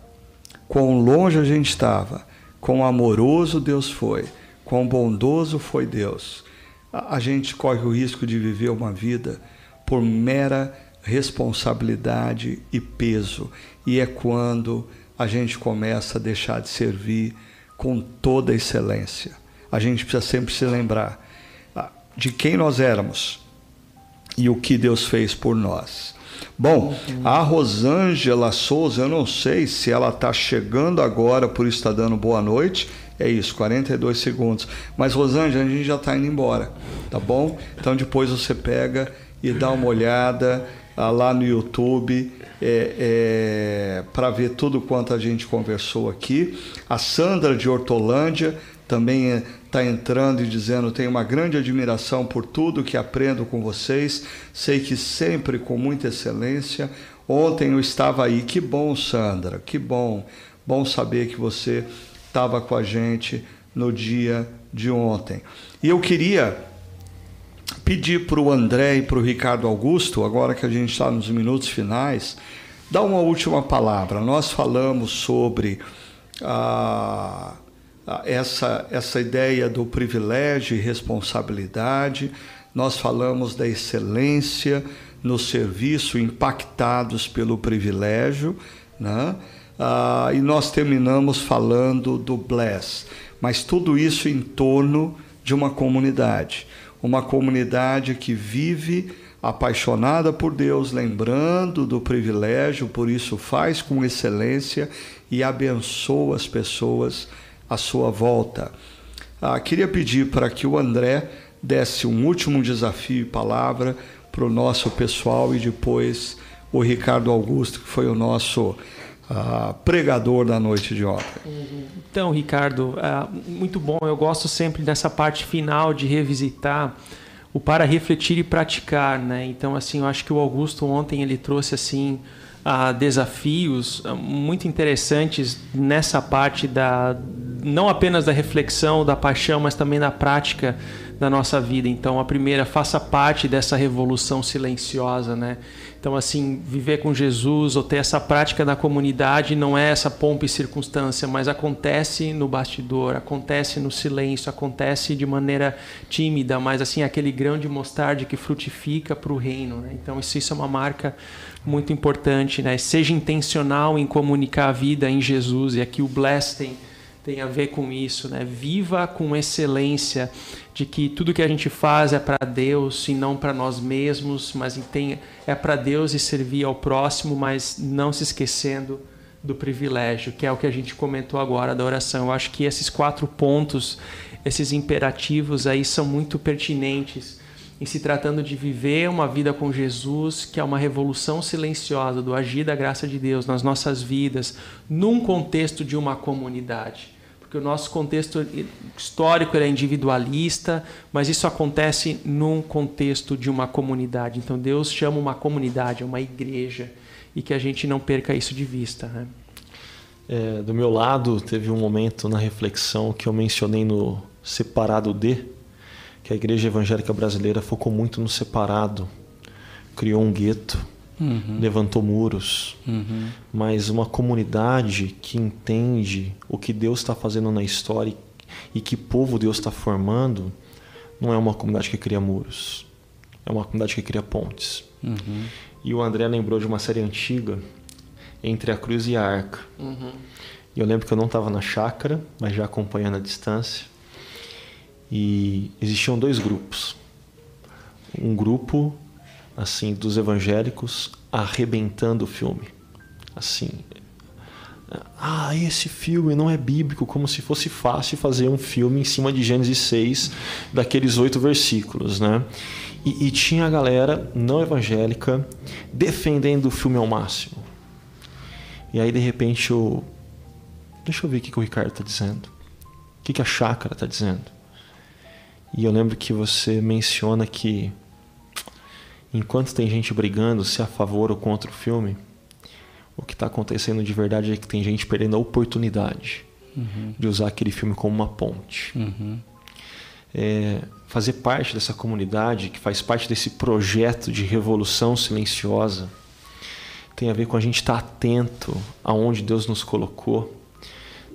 quão longe a gente estava, quão amoroso Deus foi, quão bondoso foi Deus, a, a gente corre o risco de viver uma vida por mera responsabilidade e peso. E é quando a gente começa a deixar de servir com toda a excelência. A gente precisa sempre se lembrar ah, de quem nós éramos e o que Deus fez por nós. Bom, a Rosângela Souza, eu não sei se ela está chegando agora, por isso está dando boa noite. É isso, 42 segundos. Mas, Rosângela, a gente já está indo embora, tá bom? Então, depois você pega e dá uma olhada ah, lá no YouTube é, é, para ver tudo quanto a gente conversou aqui. A Sandra de Hortolândia também está entrando e dizendo: tenho uma grande admiração por tudo que aprendo com vocês, sei que sempre com muita excelência. Ontem eu estava aí, que bom, Sandra, que bom, bom saber que você estava com a gente no dia de ontem. E eu queria pedir para o André e para o Ricardo Augusto, agora que a gente está nos minutos finais, dar uma última palavra. Nós falamos sobre a, a, essa, essa ideia do privilégio e responsabilidade, nós falamos da excelência no serviço, impactados pelo privilégio, né? Ah, e nós terminamos falando do bless, mas tudo isso em torno de uma comunidade uma comunidade que vive apaixonada por Deus, lembrando do privilégio, por isso faz com excelência e abençoa as pessoas à sua volta. Ah, queria pedir para que o André desse um último desafio e palavra para o nosso pessoal e depois o Ricardo Augusto, que foi o nosso uh, pregador da noite de ontem. Então, Ricardo, uh, muito bom. Eu gosto sempre dessa parte final de revisitar o para refletir e praticar, né? Então, assim, eu acho que o Augusto ontem ele trouxe assim uh, desafios muito interessantes nessa parte da não apenas da reflexão, da paixão, mas também da prática da nossa vida. Então, a primeira, faça parte dessa revolução silenciosa, né? Então, assim, viver com Jesus ou ter essa prática da comunidade não é essa pompa e circunstância, mas acontece no bastidor, acontece no silêncio, acontece de maneira tímida, mas assim, aquele grão de mostarda que frutifica para o reino. Né? Então, isso, isso é uma marca muito importante. Né? Seja intencional em comunicar a vida em Jesus, e aqui o Bless tem, tem a ver com isso. Né? Viva com excelência de que tudo que a gente faz é para Deus e não para nós mesmos, mas é para Deus e servir ao próximo, mas não se esquecendo do privilégio, que é o que a gente comentou agora da oração. Eu acho que esses quatro pontos, esses imperativos aí são muito pertinentes em se tratando de viver uma vida com Jesus, que é uma revolução silenciosa do agir da graça de Deus nas nossas vidas, num contexto de uma comunidade porque o nosso contexto histórico é individualista, mas isso acontece num contexto de uma comunidade. Então Deus chama uma comunidade, uma igreja, e que a gente não perca isso de vista. Né? É, do meu lado, teve um momento na reflexão que eu mencionei no separado de, que a igreja evangélica brasileira focou muito no separado, criou um gueto uhum. levantou muros, uhum. mas uma comunidade que entende o que Deus está fazendo na história e que povo Deus está formando, não é uma comunidade que cria muros, é uma comunidade que cria pontes. Uhum. E o André lembrou de uma série antiga, Entre a Cruz e a Arca. Uhum. E eu lembro que eu não estava na chácara, mas já acompanhando a distância. E existiam dois grupos. Um grupo assim dos evangélicos arrebentando o filme. Assim, ah, esse filme não é bíblico, como se fosse fácil fazer um filme em cima de Gênesis 6, daqueles oito versículos, né? E, e, tinha a galera não evangélica defendendo o filme ao máximo. E aí, de repente, o. Deixa eu ver o que, o Ricardo está dizendo. O que, que a chácara está dizendo. E eu lembro que você menciona que enquanto tem gente brigando se a favor ou contra o filme, o que está acontecendo de verdade é que tem gente perdendo a oportunidade uhum. de usar aquele filme como uma ponte. Uhum. É, fazer parte dessa comunidade, que faz parte desse projeto de revolução silenciosa, tem a ver com a gente estar tá atento aonde Deus nos colocou,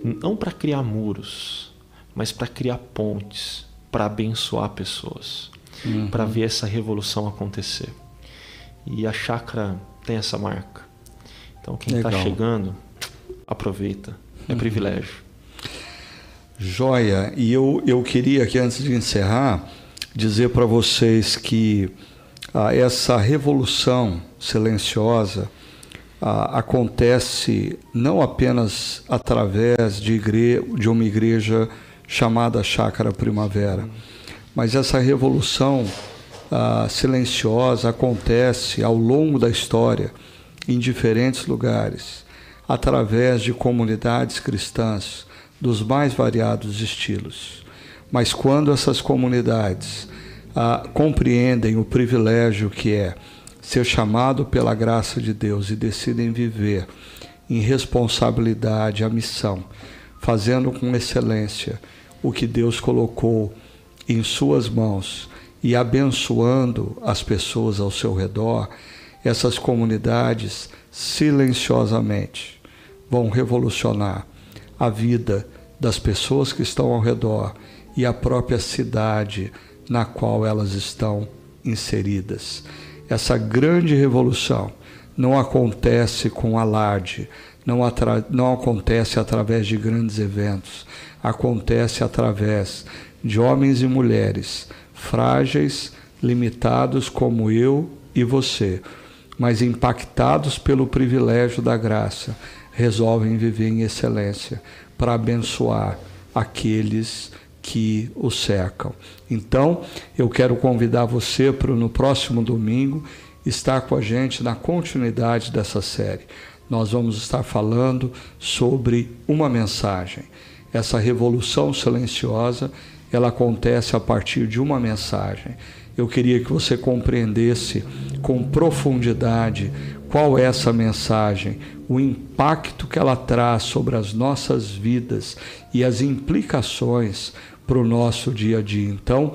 não para criar muros, mas para criar pontes, para abençoar pessoas, uhum. para ver essa revolução acontecer. E a chácara tem essa marca. Então quem está chegando, aproveita. É uhum. privilégio. Joia. E eu, eu queria aqui, antes de encerrar, dizer para vocês que ah, essa revolução silenciosa ah, acontece não apenas através de, igre de uma igreja chamada Chácara Primavera, mas essa revolução ah, silenciosa acontece ao longo da história em diferentes lugares, através de comunidades cristãs dos mais variados estilos. Mas quando essas comunidades ah, compreendem o privilégio que é ser chamado pela graça de Deus e decidem viver em responsabilidade a missão, fazendo com excelência o que Deus colocou em suas mãos e abençoando as pessoas ao seu redor, essas comunidades silenciosamente vão revolucionar a vida das pessoas que estão ao redor e a própria cidade na qual elas estão inseridas. Essa grande revolução não acontece com alarde, não, não acontece através de grandes eventos, acontece através de homens e mulheres frágeis, limitados como eu e você, mas impactados pelo privilégio da graça, resolvem viver em excelência para abençoar aqueles que o cercam. Então, eu quero convidar você para no próximo domingo estar com a gente na continuidade dessa série. Nós vamos estar falando sobre uma mensagem. Essa revolução silenciosa, ela acontece a partir de uma mensagem eu queria que você compreendesse com profundidade qual é essa mensagem, o impacto que ela traz sobre as nossas vidas e as implicações para o nosso dia a dia. Então,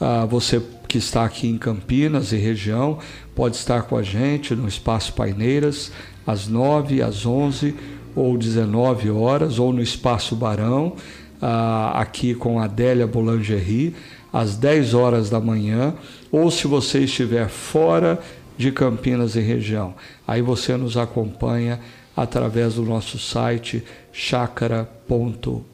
ah, você que está aqui em Campinas e região pode estar com a gente no Espaço Paineiras às 9, às 11 ou 19 horas, ou no Espaço Barão, aqui com Adélia Boulangerie às 10 horas da manhã, ou se você estiver fora de Campinas e região, aí você nos acompanha através do nosso site chacara.org.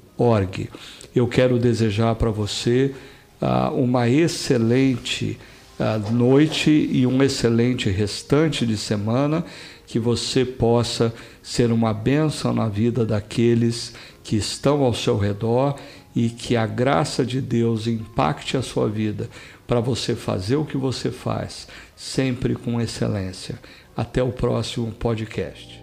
Eu quero desejar para você uh, uma excelente uh, noite e um excelente restante de semana, que você possa ser uma bênção na vida daqueles que estão ao seu redor e que a graça de Deus impacte a sua vida para você fazer o que você faz, sempre com excelência. Até o próximo podcast.